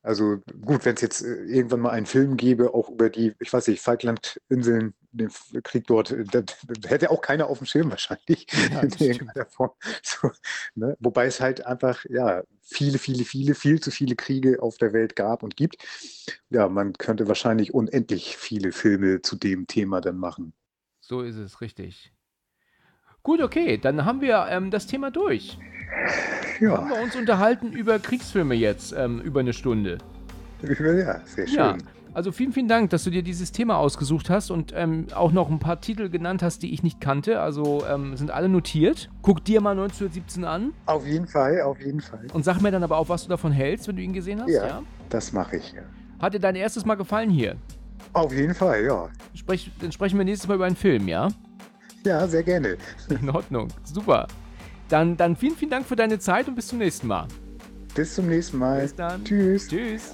S2: Also gut, wenn es jetzt irgendwann mal einen Film gäbe, auch über die, ich weiß nicht, Falklandinseln, den Krieg dort, äh, das, das hätte auch keiner auf dem Schirm wahrscheinlich.
S1: Ja, das.
S2: So, ne? Wobei es halt einfach, ja, viele, viele, viele, viel zu viele Kriege auf der Welt gab und gibt. Ja, man könnte wahrscheinlich unendlich viele Filme zu dem Thema dann machen.
S1: So ist es, richtig. Gut, okay, dann haben wir ähm, das Thema durch. Haben
S2: Ja,
S1: wir uns unterhalten über Kriegsfilme jetzt ähm, über eine Stunde.
S2: ja, sehr schön.
S1: Ja, also vielen, vielen Dank, dass du dir dieses Thema ausgesucht hast und ähm, auch noch ein paar Titel genannt hast, die ich nicht kannte. Also ähm, sind alle notiert. Guck dir mal 1917 an
S2: Auf jeden Fall, auf jeden Fall.
S1: und sag mir dann aber auch, was du davon hältst, wenn du ihn gesehen hast.
S2: Ja, das mache ich. Ja.
S1: Hat dir dein erstes Mal gefallen hier?
S2: Auf jeden Fall, ja.
S1: Sprech, dann sprechen wir nächstes Mal über einen Film, ja?
S2: Ja, sehr gerne.
S1: In Ordnung, super. Dann, dann vielen, vielen Dank für deine Zeit und bis zum nächsten Mal.
S2: Bis zum nächsten Mal.
S1: Bis dann.
S2: Tschüss.
S1: Tschüss.